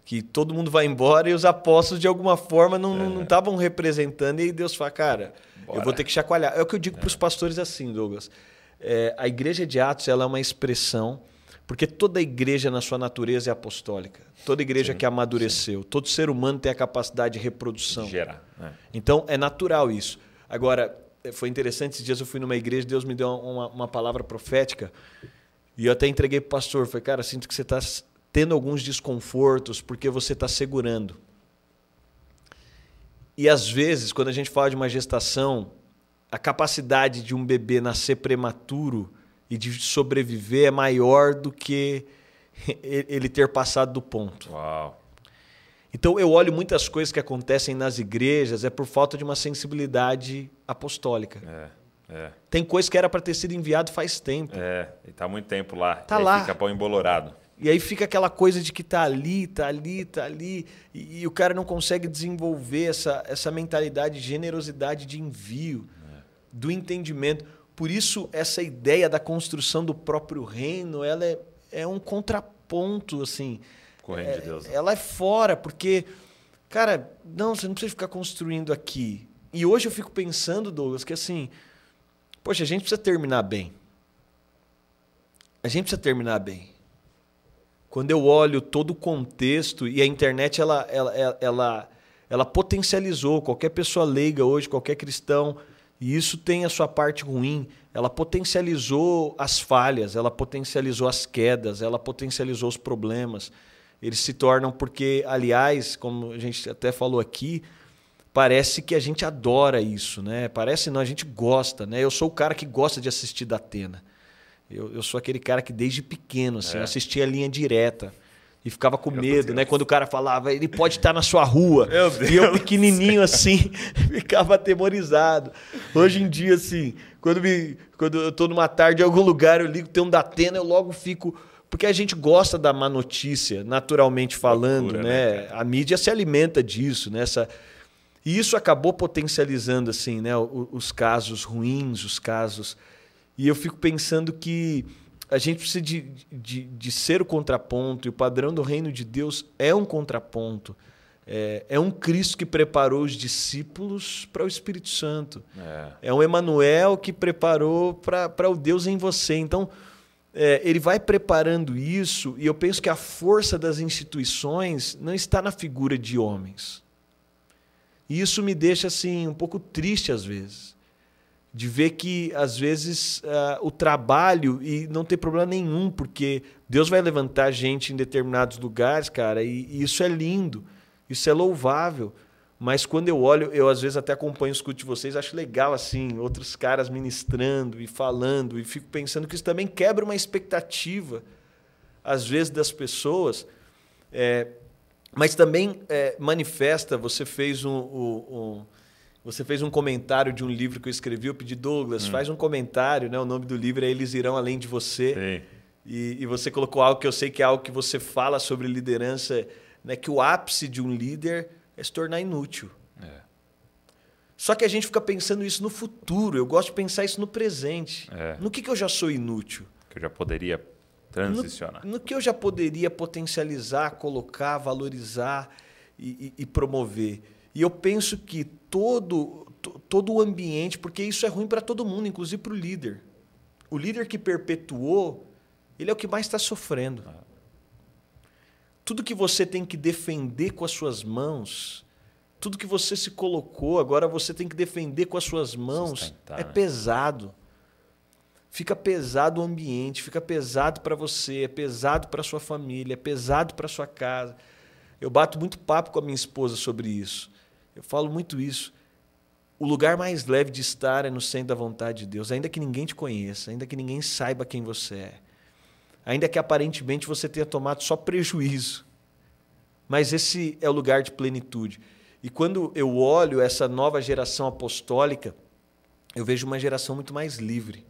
Que todo mundo vai embora e os apóstolos, de alguma forma, não estavam é. representando, e Deus fala, cara, Bora. eu vou ter que chacoalhar. É o que eu digo é. para os pastores assim, Douglas. É, a igreja de Atos ela é uma expressão, porque toda igreja na sua natureza é apostólica. Toda igreja sim, que amadureceu, sim. todo ser humano tem a capacidade de reprodução.
De gerar.
É. Então é natural isso. Agora, foi interessante, esses dias eu fui numa igreja, Deus me deu uma, uma palavra profética, e eu até entreguei para o pastor. Falei, cara, sinto que você está tendo alguns desconfortos porque você está segurando. E às vezes, quando a gente fala de uma gestação, a capacidade de um bebê nascer prematuro e de sobreviver é maior do que ele ter passado do ponto.
Uau.
Então eu olho muitas coisas que acontecem nas igrejas é por falta de uma sensibilidade apostólica.
É, é.
Tem coisa que era para ter sido enviado faz tempo.
É, e está muito tempo lá.
Tá lá.
Fica pão embolorado.
E aí fica aquela coisa de que tá ali, tá ali, tá ali, e, e o cara não consegue desenvolver essa, essa mentalidade de generosidade de envio do entendimento. Por isso, essa ideia da construção do próprio reino, ela é, é um contraponto, assim.
Com o reino
é,
de Deus. Né?
Ela é fora, porque, cara, não, você não precisa ficar construindo aqui. E hoje eu fico pensando, Douglas, que assim, poxa, a gente precisa terminar bem. A gente precisa terminar bem. Quando eu olho todo o contexto e a internet ela, ela, ela, ela, ela potencializou qualquer pessoa leiga hoje, qualquer cristão e isso tem a sua parte ruim. Ela potencializou as falhas, ela potencializou as quedas, ela potencializou os problemas. Eles se tornam porque, aliás, como a gente até falou aqui, parece que a gente adora isso, né? Parece não, a gente gosta, né? Eu sou o cara que gosta de assistir da Atena. Eu, eu sou aquele cara que desde pequeno assim, é. assistia a linha direta e ficava com Meu medo, Deus. né? Quando o cara falava, ele pode estar na sua rua. E eu pequenininho assim, ficava atemorizado. Hoje em dia, assim, quando, me, quando eu estou numa tarde em algum lugar, eu ligo, tem um da Atena, eu logo fico... Porque a gente gosta da má notícia, naturalmente falando, Loucura, né? né a mídia se alimenta disso, né? Essa... E isso acabou potencializando, assim, né? Os casos ruins, os casos... E eu fico pensando que a gente precisa de, de, de, ser o contraponto, e o padrão do reino de Deus é um contraponto. É, é um Cristo que preparou os discípulos para o Espírito Santo. É, é um Emanuel que preparou para o Deus em você. Então, é, ele vai preparando isso, e eu penso que a força das instituições não está na figura de homens. E isso me deixa assim um pouco triste às vezes de ver que às vezes uh, o trabalho e não tem problema nenhum porque Deus vai levantar gente em determinados lugares, cara, e, e, isso é lindo, isso é louvável. Mas quando eu olho, eu às vezes até acompanho os cultos de vocês, acho legal assim, outros caras ministrando e falando e fico pensando que isso também quebra uma expectativa às vezes das pessoas, é, mas também é, manifesta. Você fez um, um, um você fez um comentário de um livro que eu escrevi, eu pedi, Douglas, hum. faz um comentário, né? O nome do livro é Eles Irão Além de Você. E, e, você colocou algo que eu sei que é algo que você fala sobre liderança, né? que o ápice de um líder é se tornar inútil.
É.
Só que a gente fica pensando isso no futuro. Eu gosto de pensar isso no presente.
É.
No que, que eu já sou inútil?
Que eu já poderia transicionar.
No, no que eu já poderia potencializar, colocar, valorizar e, e, e promover. E eu penso que todo, todo o ambiente, porque isso é ruim para todo mundo, inclusive para o líder. O líder que perpetuou, ele é o que mais está sofrendo. Tudo que você tem que defender com as suas mãos, tudo que você se colocou, agora você tem que defender com as suas mãos, é né? pesado. Fica pesado o ambiente, fica pesado para você, é pesado para sua família, é pesado para sua casa. Eu bato muito papo com a minha esposa sobre isso. Eu falo muito isso. O lugar mais leve de estar é no centro da vontade de Deus, ainda que ninguém te conheça, ainda que ninguém saiba quem você é, ainda que aparentemente você tenha tomado só prejuízo. Mas esse é o lugar de plenitude. E quando eu olho essa nova geração apostólica, eu vejo uma geração muito mais livre.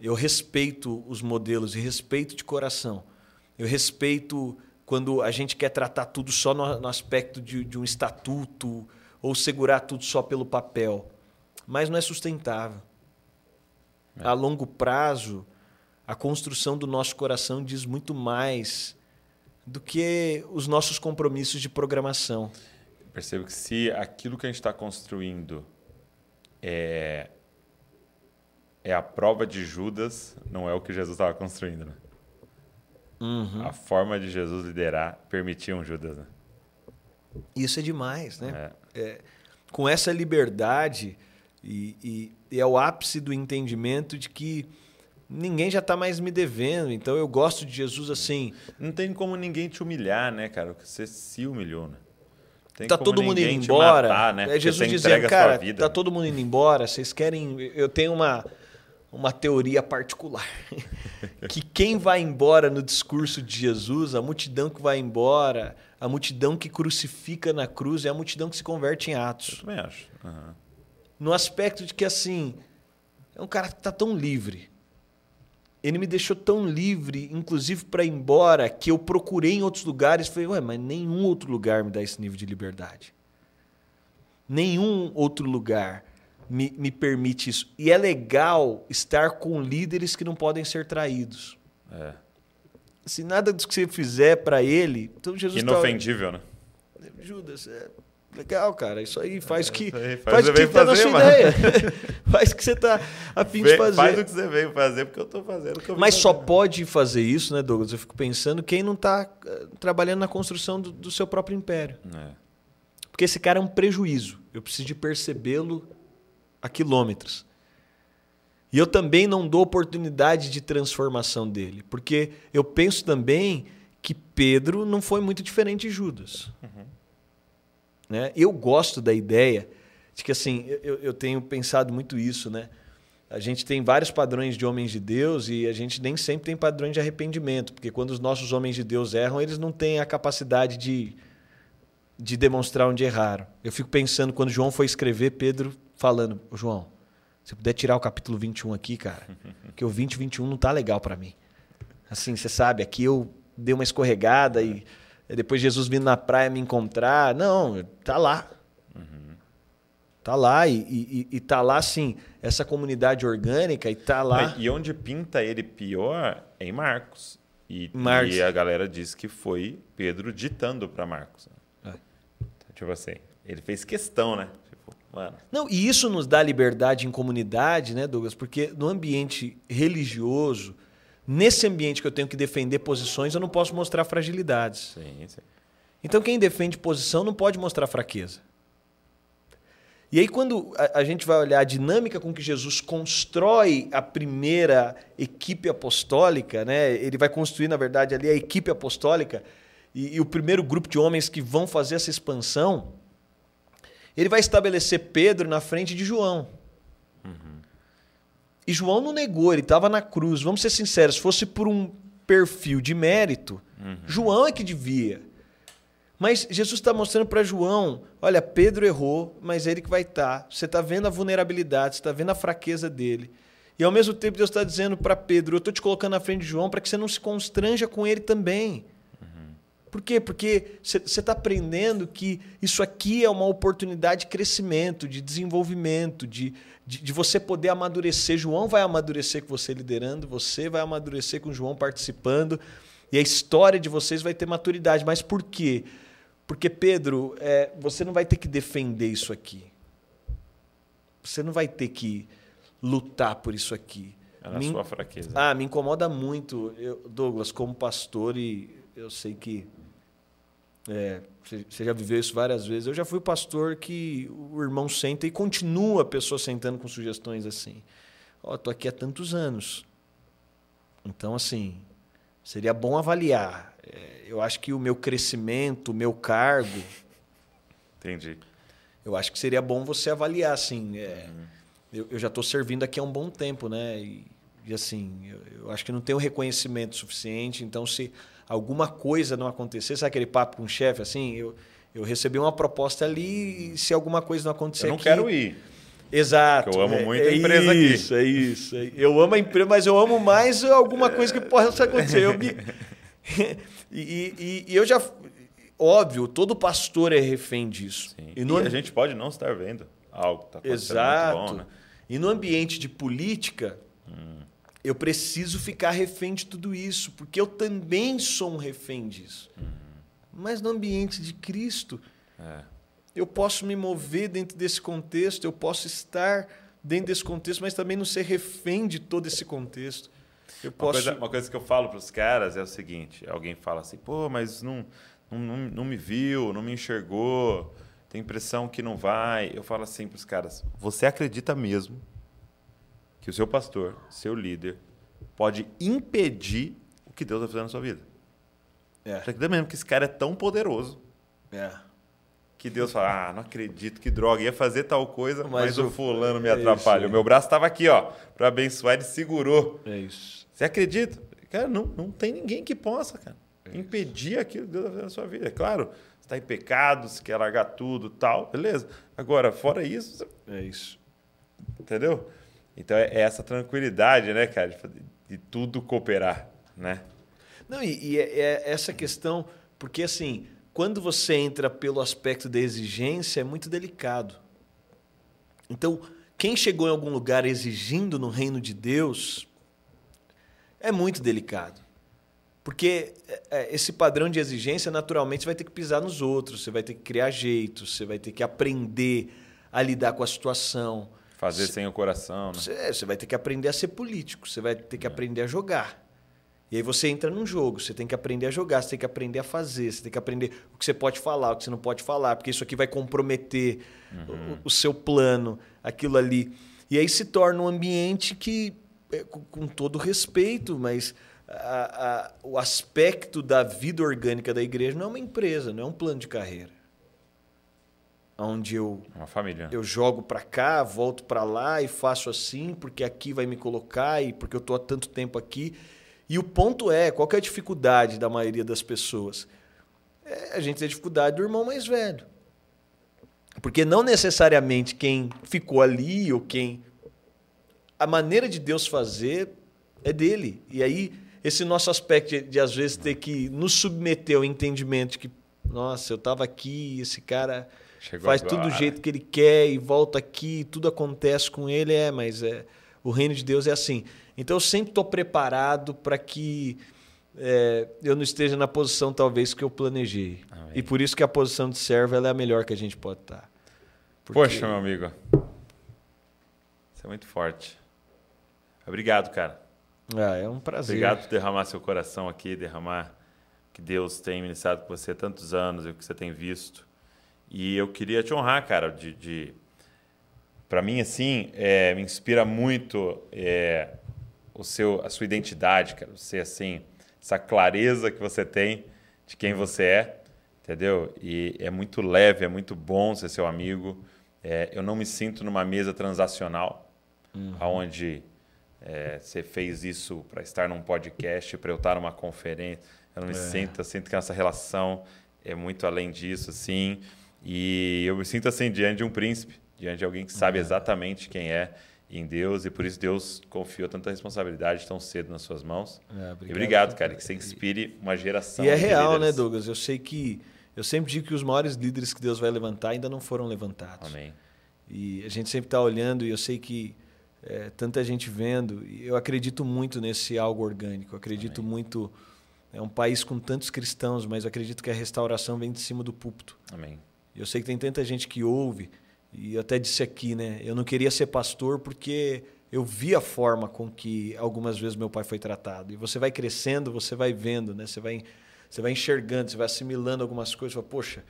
Eu respeito os modelos e respeito de coração. Eu respeito quando a gente quer tratar tudo só no, no aspecto de, de um estatuto ou segurar tudo só pelo papel. Mas não é sustentável. É. A longo prazo, a construção do nosso coração diz muito mais do que os nossos compromissos de programação.
percebo que se aquilo que a gente está construindo é, é a prova de Judas, não é o que Jesus estava construindo. Né?
Uhum.
A forma de Jesus liderar permitia um Judas. Né?
Isso é demais, né? É. É, com essa liberdade e, e, é o ápice do entendimento de que ninguém já está mais me devendo. Então eu gosto de Jesus assim.
Não tem como ninguém te humilhar, né, cara? Você se humilhou, né?
Tem tá todo mundo indo embora. Matar, né? É Jesus dizendo, cara, tá todo mundo indo embora. Vocês querem? Eu tenho uma uma teoria particular que quem vai embora no discurso de Jesus, a multidão que vai embora, a multidão que crucifica na cruz é a multidão que se converte em atos. Eu
também acho. Uhum.
No aspecto de que assim é um cara que está tão livre ele me deixou tão livre, inclusive para ir embora, que eu procurei em outros lugares. Falei, ué, mas nenhum outro lugar me dá esse nível de liberdade. Nenhum outro lugar me, me permite isso. E é legal estar com líderes que não podem ser traídos.
É.
Se nada do que você fizer para ele, então Jesus
inofendível,
tá...
né?
Judas, é, Legal, cara. Isso aí faz o que,
aí,
faz, faz o que tá na sua mano. ideia. faz o que você tá a fim de fazer.
Faz o que você veio fazer, porque eu tô fazendo o que eu
Mas
fazer.
só pode fazer isso, né, Douglas? Eu fico pensando quem não está uh, trabalhando na construção do, do seu próprio império.
É.
Porque esse cara é um prejuízo. Eu preciso de percebê-lo a quilômetros. E eu também não dou oportunidade de transformação dele. Porque eu penso também que Pedro não foi muito diferente de Judas.
Uhum.
Né? Eu gosto da ideia de que, assim, eu, eu tenho pensado muito isso, né? A gente tem vários padrões de homens de Deus e a gente nem sempre tem padrões de arrependimento, porque quando os nossos homens de Deus erram, eles não têm a capacidade de, de demonstrar onde erraram. Eu fico pensando quando João foi escrever, Pedro falando: João, se puder tirar o capítulo 21 aqui, cara, que o 20 21 não tá legal para mim. Assim, você sabe, aqui eu dei uma escorregada e depois Jesus vindo na praia me encontrar. Não, tá lá.
Uhum.
Tá lá e, e, e tá lá, sim, essa comunidade orgânica e tá lá.
E onde pinta ele pior é em Marcos. E, Marcos. e a galera diz que foi Pedro ditando para Marcos. É. Então, tipo assim, ele fez questão, né? Mano.
Não, e isso nos dá liberdade em comunidade, né, Douglas? Porque no ambiente religioso, Nesse ambiente que eu tenho que defender posições, eu não posso mostrar fragilidades.
Sim, sim.
Então, quem defende posição não pode mostrar fraqueza. E aí, quando a, a, gente vai olhar a dinâmica com que Jesus constrói a primeira equipe apostólica, né? ele vai construir, na verdade, ali a equipe apostólica e, e o primeiro grupo de homens que vão fazer essa expansão, ele vai estabelecer Pedro na frente de João. E João não negou, ele estava na cruz. Vamos ser sinceros, se fosse por um perfil de mérito, uhum. João é que devia. Mas Jesus está mostrando para João: olha, Pedro errou, mas é ele que vai estar. Tá. Você está vendo a vulnerabilidade, você está vendo a fraqueza dele. E ao mesmo tempo, Deus está dizendo para Pedro: eu estou te colocando na frente de João para que você não se constranja com ele também. Por quê? Porque você está aprendendo que isso aqui é uma oportunidade de crescimento, de desenvolvimento, de, de, de, você poder amadurecer. João vai amadurecer com você liderando, você vai amadurecer com João participando, e a história de vocês vai ter maturidade. Mas por quê? Porque, Pedro, é, você não vai ter que defender isso aqui. Você não vai ter que lutar por isso aqui.
É na me, sua fraqueza.
Ah, me incomoda muito, eu, Douglas, como pastor, e eu sei que é, você já viveu isso várias vezes. Eu já fui pastor que o irmão senta e continua a pessoa sentando com sugestões assim. Ó, oh, tô aqui há tantos anos. Então, assim, seria bom avaliar. É, eu acho que o meu crescimento, o meu cargo.
Entendi.
Eu acho que seria bom você avaliar, assim. É, uhum. eu, eu, já estou servindo aqui há um bom tempo, né? E, e assim, eu, eu acho que não tenho reconhecimento suficiente. Então, se alguma coisa não acontecer, sabe aquele papo com o chefe assim? Eu, eu recebi uma proposta ali e se alguma coisa não acontecer.
Eu não
aqui,
quero ir.
Exato.
eu amo é, muito é, a empresa
isso,
aqui.
É isso, é isso. Eu amo a empresa, mas eu amo mais alguma coisa que possa acontecer. Eu me, e, e, e, eu já. Óbvio, todo pastor é refém disso.
Sim. E, no... e a gente pode não estar vendo algo que está Exato. Muito bom, né?
E no ambiente de política. Eu preciso ficar refém de tudo isso, porque eu também sou um refém disso. Hum. Mas no ambiente de Cristo, é. eu posso me mover dentro desse contexto, eu posso estar dentro desse contexto, mas também não ser refém de todo esse contexto.
Eu posso... uma, coisa, uma coisa que eu falo para os caras é o seguinte: alguém fala assim, pô, mas não, não, não me viu, não me enxergou, tem impressão que não vai. Eu falo assim para os caras: você acredita mesmo que o seu pastor, seu líder, pode impedir o que Deus vai fazer na sua vida? É. Você acredita mesmo que esse cara é tão poderoso?
É
que Deus fala, ah, não acredito, que droga, ia fazer tal coisa, mas, mas o fulano me atrapalha. É o meu braço estava aqui, ó, para abençoar, ele segurou.
É isso.
Você acredita? Cara, não, não tem ninguém que possa, cara, é impedir aquilo que Deus vai fazer na sua vida. É claro, você está em pecado, você quer largar tudo tal, beleza. Agora, fora isso... Você...
É isso.
Entendeu? Então, é, é essa tranquilidade, né, cara, de, tudo cooperar, né?
Não, e, e é, é essa questão, porque assim quando você entra pelo aspecto da exigência, é muito delicado. Então, quem chegou em algum lugar exigindo no reino de Deus é muito delicado. Porque é, é, esse padrão de exigência, naturalmente, vai ter que pisar nos outros, você vai ter que criar jeitos, você vai ter que aprender a lidar com a situação.
Fazer sem o coração, né?
Você, você vai ter que aprender a ser político, você vai ter que é. aprender a jogar. E aí você entra num jogo, você tem que aprender a jogar, você tem que aprender a fazer, você tem que aprender o que você pode falar, o que você não pode falar, porque isso aqui vai comprometer uhum. o, o, seu plano, aquilo ali. E aí se torna um ambiente que, é, com, com todo respeito, mas a, a, o aspecto da vida orgânica da igreja não é uma empresa, não é um plano de carreira. Onde eu,
uma família.
eu jogo para cá, volto para lá e faço assim, porque aqui vai me colocar e porque eu estou há tanto tempo aqui. E o ponto é, qual é a dificuldade da maioria das pessoas? É a gente tem dificuldade do irmão mais velho. Porque não necessariamente quem ficou ali ou quem. A maneira de Deus fazer é dele. E aí, esse nosso aspecto de, de às vezes, ter que nos submeter ao entendimento de que, nossa, eu estava aqui, esse cara Chegou faz agora. tudo do jeito que ele quer e volta aqui, tudo acontece com ele, é, mas é, o reino de Deus é assim. Então eu sempre estou preparado para que é, eu não esteja na posição talvez que eu planejei. Amém. E por isso que a posição de servo é a melhor que a gente pode estar. Tá.
Porque... Poxa, meu amigo. Você é muito forte. Obrigado, cara.
Ah, é um prazer.
Obrigado por derramar seu coração aqui, derramar que Deus tem ministrado com você há tantos anos e o que você tem visto. E eu queria te honrar, cara, de, de para mim assim, é, me inspira muito é, o seu, a sua identidade, cara. Você, assim, essa clareza que você tem de quem você é, entendeu? E é muito leve, é muito bom ser seu amigo. É, eu não me sinto numa mesa transacional, uhum. onde é, você fez isso para estar num podcast, para eu estar numa conferência. Eu não me é. sinto, eu sinto que essa relação é muito além disso, assim. E eu me sinto assim diante de um príncipe, diante de alguém que sabe uhum. exatamente quem é em Deus e por isso Deus confiou tanta responsabilidade tão cedo nas suas mãos. É, obrigado, e obrigado, cara, que você inspire uma geração.
E é real, líderes. né, Douglas? Eu sei que eu sempre digo que os maiores líderes que Deus vai levantar ainda não foram levantados.
Amém.
E a gente sempre está olhando e eu sei que é, tanta gente vendo. E eu acredito muito nesse algo orgânico. Eu acredito Amém. muito. É um país com tantos cristãos, mas acredito que a restauração vem de cima do púlpito.
Amém.
Eu sei que tem tanta gente que ouve e eu até disse aqui, né? Eu não queria ser pastor porque eu vi a forma com que algumas vezes meu pai foi tratado. E você vai crescendo, você vai vendo, né? Você vai, você vai enxergando, você vai assimilando algumas coisas. Fala, Poxa,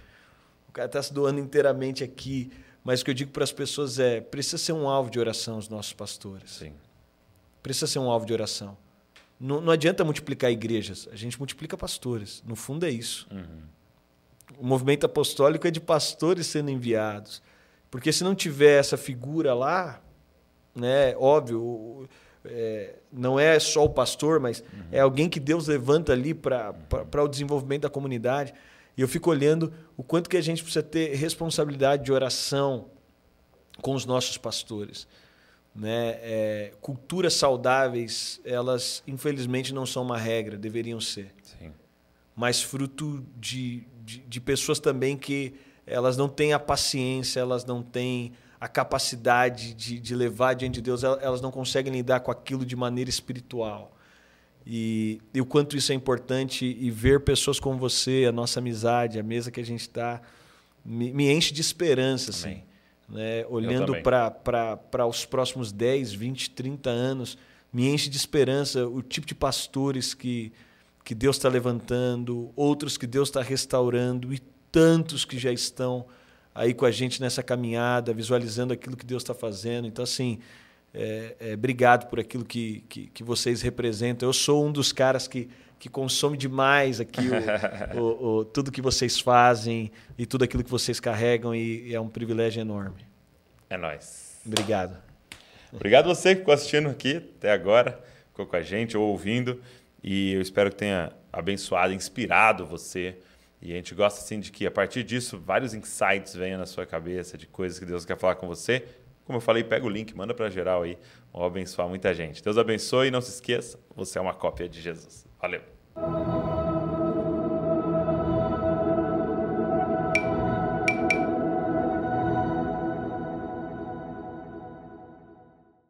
o cara está se doando inteiramente aqui. Mas o que eu digo para as pessoas é: precisa ser um alvo de oração os nossos pastores.
Sim.
Precisa ser um alvo de oração. Não, não adianta multiplicar igrejas, a gente multiplica pastores. No fundo é isso.
Uhum.
O movimento apostólico é de pastores sendo enviados. Porque se não tiver essa figura lá, né, óbvio, é, não é só o pastor, mas uhum. é alguém que Deus levanta ali para o desenvolvimento da comunidade. E eu fico olhando o quanto que a gente precisa ter responsabilidade de oração com os nossos pastores. Né? É, culturas saudáveis, elas infelizmente não são uma regra, deveriam ser.
Sim.
mas fruto de, de, de pessoas também que elas não têm a paciência, elas não têm a capacidade de, de levar diante de Deus, elas não conseguem lidar com aquilo de maneira espiritual. E, e, o quanto isso é importante e ver pessoas como você, a nossa amizade, a mesa que a gente está, me, me, enche de esperança, assim. Né? Olhando para os próximos 10, 20, 30 anos, me enche de esperança o tipo de pastores que, que Deus está levantando, outros que Deus está restaurando e tantos que já estão aí com a gente nessa caminhada, visualizando aquilo que Deus está fazendo. Então, assim, é, é, obrigado por aquilo que, que, que, vocês representam. Eu sou um dos caras que, que consome demais aqui o, o, o, tudo que vocês fazem e tudo aquilo que vocês carregam e, e é um privilégio enorme.
É nós.
Obrigado.
Obrigado você que ficou assistindo aqui até agora, ficou com a gente ou ouvindo. E eu espero que tenha abençoado, inspirado você. E a gente gosta assim de que a partir disso vários insights venham na sua cabeça de coisas que Deus quer falar com você. Como eu falei, pega o link, manda para geral aí. Vamos abençoar muita gente. Deus abençoe e não se esqueça, você é uma cópia de Jesus. Valeu.